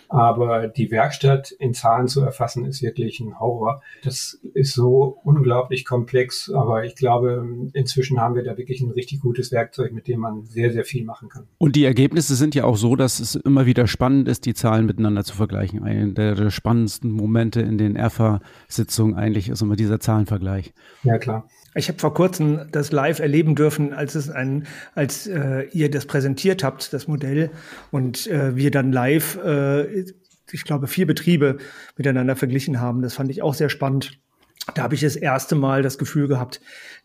Aber die Werkstatt in Zahlen zu erfassen, ist wirklich ein Horror. Das ist so unglaublich komplex, aber ich glaube, inzwischen haben wir da wirklich ein richtig gutes Werkzeug, mit dem man sehr, sehr viel machen kann. Und die Ergebnisse sind ja auch so, dass es immer wieder spannend ist, die Zahlen miteinander zu vergleichen. Einer der, der spannendsten Momente in den ERFA-Sitzungen eigentlich ist immer dieser Zahlenvergleich. Ja, klar. Ich habe vor kurzem das live erleben dürfen, als es ein, als äh, ihr das präsentiert habt, das Modell, und äh, wir dann live, äh, ich glaube, vier Betriebe miteinander verglichen haben. Das fand ich auch sehr spannend. Da habe ich das erste Mal das Gefühl gehabt,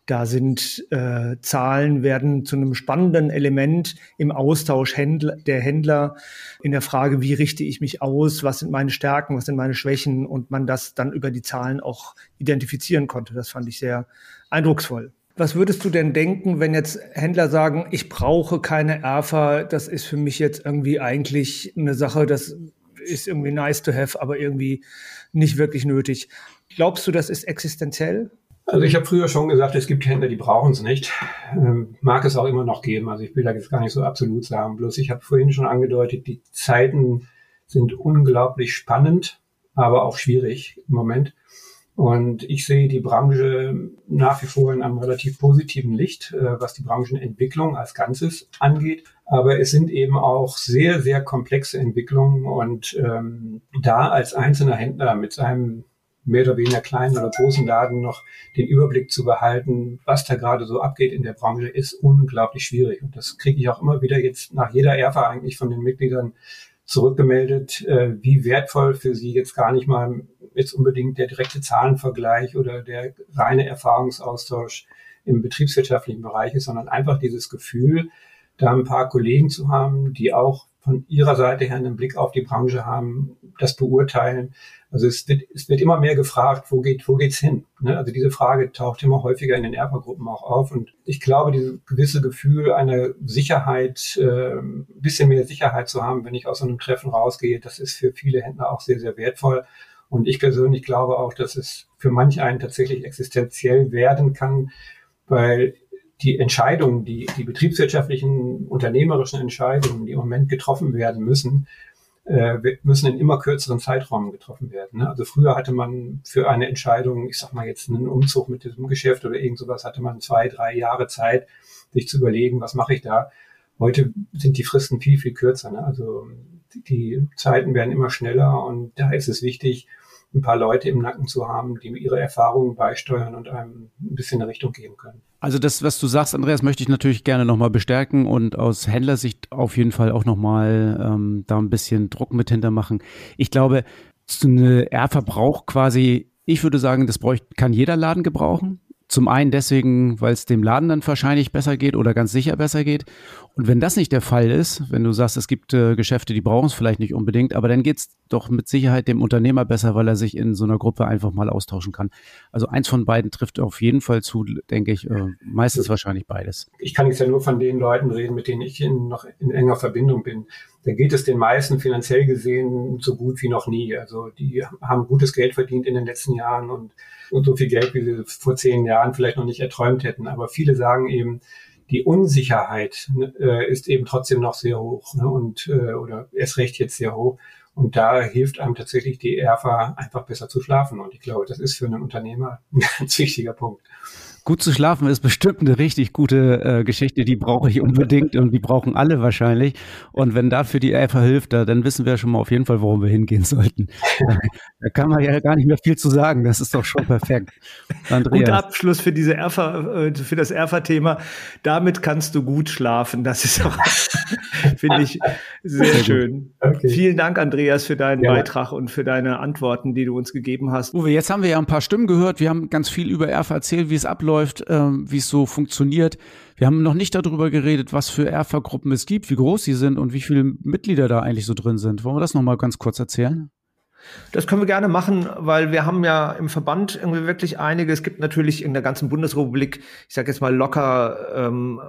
da sind äh, Zahlen werden zu einem spannenden Element im Austausch Händler, der Händler in der Frage, wie richte ich mich aus, was sind meine Stärken, was sind meine Schwächen und man das dann über die Zahlen auch identifizieren konnte. Das fand ich sehr eindrucksvoll. Was würdest du denn denken, wenn jetzt Händler sagen, ich brauche keine ERFA, das ist für mich jetzt irgendwie eigentlich eine Sache, das ist irgendwie nice to have, aber irgendwie nicht wirklich nötig. Glaubst du, das ist existenziell? Also ich habe früher schon gesagt, es gibt Händler, die brauchen es nicht. Ähm, mag es auch immer noch geben. Also ich will da jetzt gar nicht so absolut sagen. Bloß ich habe vorhin schon angedeutet, die Zeiten sind unglaublich spannend, aber auch schwierig im Moment. Und ich sehe die Branche nach wie vor in einem relativ positiven Licht, äh, was die Branchenentwicklung als Ganzes angeht. Aber es sind eben auch sehr, sehr komplexe Entwicklungen. Und ähm, da als einzelner Händler mit seinem mehr oder weniger kleinen oder großen Laden noch den Überblick zu behalten, was da gerade so abgeht in der Branche, ist unglaublich schwierig. Und das kriege ich auch immer wieder jetzt nach jeder ERFA eigentlich von den Mitgliedern zurückgemeldet, äh, wie wertvoll für sie jetzt gar nicht mal jetzt unbedingt der direkte Zahlenvergleich oder der reine Erfahrungsaustausch im betriebswirtschaftlichen Bereich ist, sondern einfach dieses Gefühl, da ein paar Kollegen zu haben, die auch von ihrer Seite her einen Blick auf die Branche haben, das beurteilen. Also es wird, es wird immer mehr gefragt, wo geht, wo geht's hin? Ne? Also diese Frage taucht immer häufiger in den Erbergruppen auch auf. Und ich glaube, dieses gewisse Gefühl einer Sicherheit, äh, ein bisschen mehr Sicherheit zu haben, wenn ich aus so einem Treffen rausgehe, das ist für viele Händler auch sehr, sehr wertvoll. Und ich persönlich glaube auch, dass es für manch einen tatsächlich existenziell werden kann, weil die Entscheidungen, die, die betriebswirtschaftlichen, unternehmerischen Entscheidungen, die im Moment getroffen werden müssen, äh, müssen in immer kürzeren Zeitraum getroffen werden. Ne? Also früher hatte man für eine Entscheidung, ich sag mal jetzt einen Umzug mit diesem Geschäft oder irgend sowas, hatte man zwei, drei Jahre Zeit, sich zu überlegen, was mache ich da. Heute sind die Fristen viel, viel kürzer. Ne? Also die Zeiten werden immer schneller und da ist es wichtig, ein paar Leute im Nacken zu haben, die ihre Erfahrungen beisteuern und einem ein bisschen eine Richtung geben können. Also das, was du sagst, Andreas, möchte ich natürlich gerne nochmal bestärken und aus Händlersicht auf jeden Fall auch nochmal ähm, da ein bisschen Druck mit hintermachen. Ich glaube, so eine R Verbrauch quasi, ich würde sagen, das bräuchte, kann jeder Laden gebrauchen. Zum einen deswegen, weil es dem Laden dann wahrscheinlich besser geht oder ganz sicher besser geht. Und wenn das nicht der Fall ist, wenn du sagst, es gibt äh, Geschäfte, die brauchen es vielleicht nicht unbedingt, aber dann geht es doch mit Sicherheit dem Unternehmer besser, weil er sich in so einer Gruppe einfach mal austauschen kann. Also eins von beiden trifft auf jeden Fall zu, denke ich, äh, meistens wahrscheinlich beides. Ich kann jetzt ja nur von den Leuten reden, mit denen ich in, noch in enger Verbindung bin. Da geht es den meisten finanziell gesehen so gut wie noch nie. Also die haben gutes Geld verdient in den letzten Jahren und und so viel Geld, wie sie vor zehn Jahren vielleicht noch nicht erträumt hätten. Aber viele sagen eben, die Unsicherheit äh, ist eben trotzdem noch sehr hoch ne? und äh, oder erst recht jetzt sehr hoch. Und da hilft einem tatsächlich die ERFA einfach besser zu schlafen. Und ich glaube, das ist für einen Unternehmer (laughs) ein ganz wichtiger Punkt. Gut zu schlafen ist bestimmt eine richtig gute äh, Geschichte, die brauche ich unbedingt und die brauchen alle wahrscheinlich. Und wenn dafür die EFA hilft, da, dann wissen wir schon mal auf jeden Fall, worum wir hingehen sollten. (laughs) da kann man ja gar nicht mehr viel zu sagen, das ist doch schon perfekt. Andreas. Guter Abschluss für diese ERFA, äh, für das ERFA-Thema. Damit kannst du gut schlafen. Das ist auch, (laughs) finde ich, sehr, sehr schön. Okay. Vielen Dank, Andreas, für deinen ja. Beitrag und für deine Antworten, die du uns gegeben hast. Uwe, jetzt haben wir ja ein paar Stimmen gehört. Wir haben ganz viel über ERFA erzählt, wie es abläuft abläuft, ähm, wie es so funktioniert. Wir haben noch nicht darüber geredet, was für ERFA-Gruppen es gibt, wie groß sie sind und wie viele Mitglieder da eigentlich so drin sind. Wollen wir das noch mal ganz kurz erzählen? Das können wir gerne machen, weil wir haben ja im Verband irgendwie wirklich einige. Es gibt natürlich in der ganzen Bundesrepublik, ich sage jetzt mal locker ähm,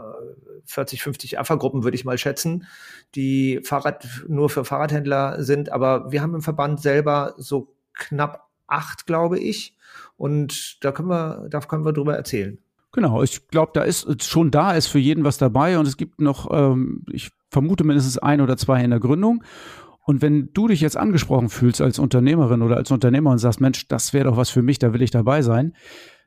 40, 50 AFA-Gruppen, würde ich mal schätzen, die Fahrrad nur für Fahrradhändler sind. Aber wir haben im Verband selber so knapp acht, glaube ich. Und da können wir, da können wir drüber erzählen. Genau, ich glaube, da ist schon da ist für jeden was dabei und es gibt noch, ähm, ich vermute mindestens ein oder zwei in der Gründung. Und wenn du dich jetzt angesprochen fühlst als Unternehmerin oder als Unternehmer und sagst, Mensch, das wäre doch was für mich, da will ich dabei sein,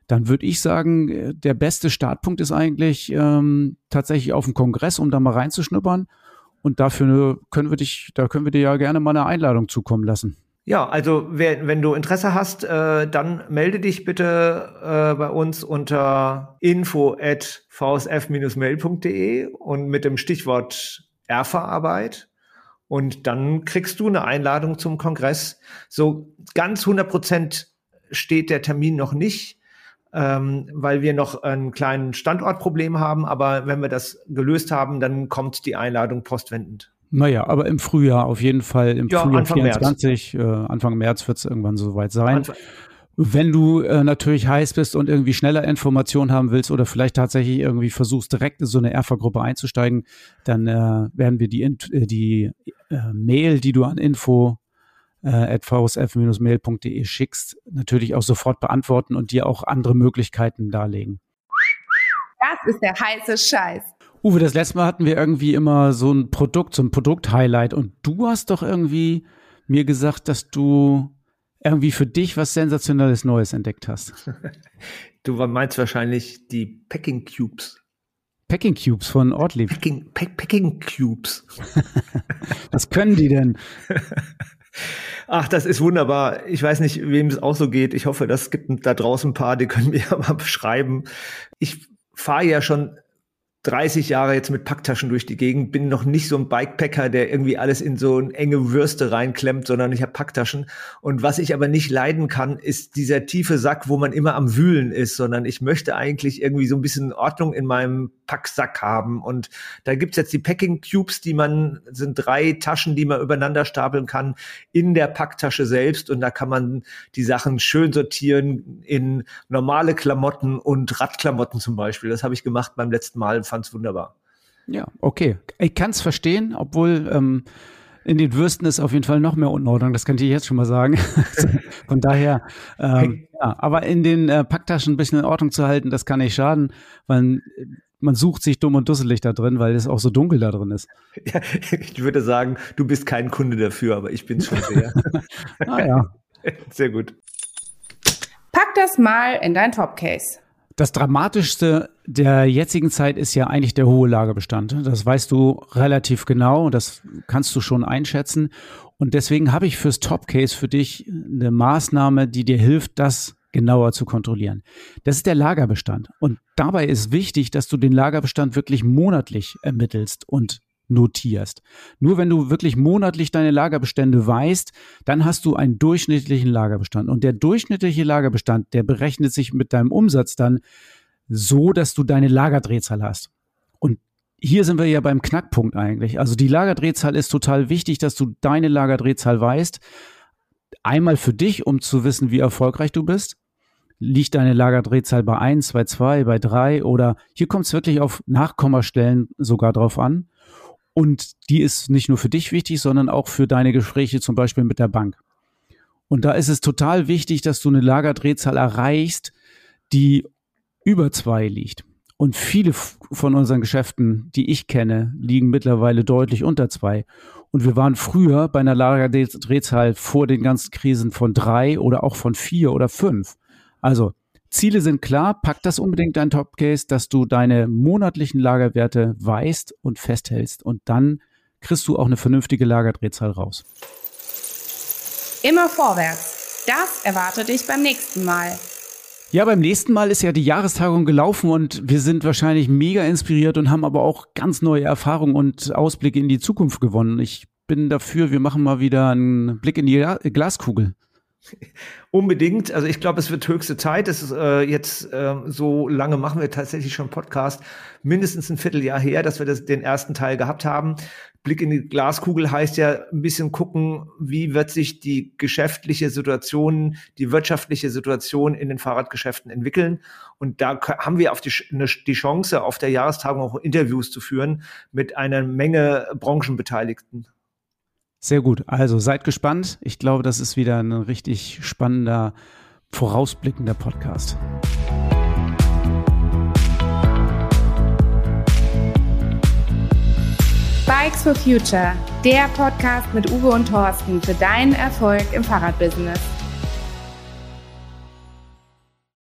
dann würde ich sagen, äh, der beste Startpunkt ist eigentlich ähm, tatsächlich auf dem Kongress, um da mal reinzuschnuppern. Und dafür können wir dich, da können wir dir ja gerne mal eine Einladung zukommen lassen. Ja, also wer, wenn du Interesse hast, äh, dann melde dich bitte äh, bei uns unter info at vsf-mail.de und mit dem Stichwort Erfahrarbeit. Und dann kriegst du eine Einladung zum Kongress. So ganz 100 Prozent steht der Termin noch nicht ähm, weil wir noch ein kleines Standortproblem haben. Aber wenn wir das gelöst haben, dann kommt die Einladung postwendend. Naja, aber im Frühjahr auf jeden Fall, im ja, Frühjahr Anfang 24, März. Äh, Anfang März wird es irgendwann soweit sein. Anfang wenn du äh, natürlich heiß bist und irgendwie schneller Informationen haben willst oder vielleicht tatsächlich irgendwie versuchst, direkt in so eine Erfa-Gruppe einzusteigen, dann äh, werden wir die, äh, die äh, Mail, die du an info äh, vsf-mail.de schickst, natürlich auch sofort beantworten und dir auch andere Möglichkeiten darlegen. Das ist der heiße Scheiß. Uwe, das letzte Mal hatten wir irgendwie immer so ein Produkt, so ein Produkt-Highlight und du hast doch irgendwie mir gesagt, dass du irgendwie für dich was sensationelles Neues entdeckt hast. (laughs) Du meinst wahrscheinlich die Packing Cubes. Packing Cubes von Ortlieb. Packing, Pack, Packing Cubes. (laughs) was können die denn? (laughs) Ach, das ist wunderbar. Ich weiß nicht, wem es auch so geht. Ich hoffe, das gibt da draußen ein paar, die können mir mal beschreiben. Ich fahre ja schon 30 Jahre jetzt mit Packtaschen durch die Gegend, bin noch nicht so ein Bikepacker, der irgendwie alles in so eine enge Würste reinklemmt, sondern ich habe Packtaschen. Und was ich aber nicht leiden kann, ist dieser tiefe Sack, wo man immer am Wühlen ist, sondern ich möchte eigentlich irgendwie so ein bisschen Ordnung in meinem Packsack haben. Und da gibt's jetzt die Packing Cubes, die man, sind drei Taschen, die man übereinander stapeln kann in der Packtasche selbst. Und da kann man die Sachen schön sortieren in normale Klamotten und Radklamotten zum Beispiel. Das habe ich gemacht beim letzten Mal fand es wunderbar. Ja, okay. Ich kann es verstehen, obwohl ähm, in den Würsten ist auf jeden Fall noch mehr Unordnung, das kann ich jetzt schon mal sagen. (laughs) Von daher, ähm, ja, aber in den äh, Packtaschen ein bisschen in Ordnung zu halten, das kann nicht schaden, weil man sucht sich dumm und dusselig da drin, weil es auch so dunkel da drin ist. Ja, ich würde sagen, du bist kein Kunde dafür, aber ich bin schon sehr. (laughs) ah ja. (laughs) Sehr gut. Pack das mal in dein Topcase. Das Dramatischste der jetzigen Zeit ist ja eigentlich der hohe Lagerbestand. Das weißt du relativ genau, das kannst du schon einschätzen. Und deswegen habe ich fürs Topcase für dich eine Maßnahme, die dir hilft, das genauer zu kontrollieren. Das ist der Lagerbestand. Und dabei ist wichtig, dass du den Lagerbestand wirklich monatlich ermittelst und notierst. Nur wenn du wirklich monatlich deine Lagerbestände weißt, dann hast du einen durchschnittlichen Lagerbestand. Und der durchschnittliche Lagerbestand, der berechnet sich mit deinem Umsatz dann so, dass du deine Lagerdrehzahl hast. Und hier sind wir ja beim Knackpunkt eigentlich. Also die Lagerdrehzahl ist total wichtig, dass du deine Lagerdrehzahl weißt. Einmal für dich, um zu wissen, wie erfolgreich du bist. Liegt deine Lagerdrehzahl bei 1, bei 2, bei 3 oder hier kommt es wirklich auf Nachkommastellen sogar drauf an. Und die ist nicht nur für dich wichtig, sondern auch für deine Gespräche zum Beispiel mit der Bank. Und da ist es total wichtig, dass du eine Lagerdrehzahl erreichst, die über zwei liegt. Und viele von unseren Geschäften, die ich kenne, liegen mittlerweile deutlich unter zwei. Und wir waren früher bei einer Lagerdrehzahl vor den ganzen Krisen von drei oder auch von vier oder fünf. Also Ziele sind klar, pack das unbedingt dein Topcase, dass du deine monatlichen Lagerwerte weißt und festhältst und dann kriegst du auch eine vernünftige Lagerdrehzahl raus. Immer vorwärts. Das erwartet dich beim nächsten Mal. Ja, beim nächsten Mal ist ja die Jahrestagung gelaufen und wir sind wahrscheinlich mega inspiriert und haben aber auch ganz neue Erfahrungen und Ausblicke in die Zukunft gewonnen. Ich bin dafür, wir machen mal wieder einen Blick in die Glaskugel. (laughs) Unbedingt. Also ich glaube, es wird höchste Zeit. Es ist äh, jetzt äh, so lange machen wir tatsächlich schon Podcast. Mindestens ein Vierteljahr her, dass wir das, den ersten Teil gehabt haben. Blick in die Glaskugel heißt ja ein bisschen gucken, wie wird sich die geschäftliche Situation, die wirtschaftliche Situation in den Fahrradgeschäften entwickeln. Und da haben wir auf die, eine, die Chance, auf der Jahrestagung auch Interviews zu führen mit einer Menge Branchenbeteiligten. Sehr gut. Also seid gespannt. Ich glaube, das ist wieder ein richtig spannender, vorausblickender Podcast. Bikes for Future, der Podcast mit Uwe und Thorsten für deinen Erfolg im Fahrradbusiness.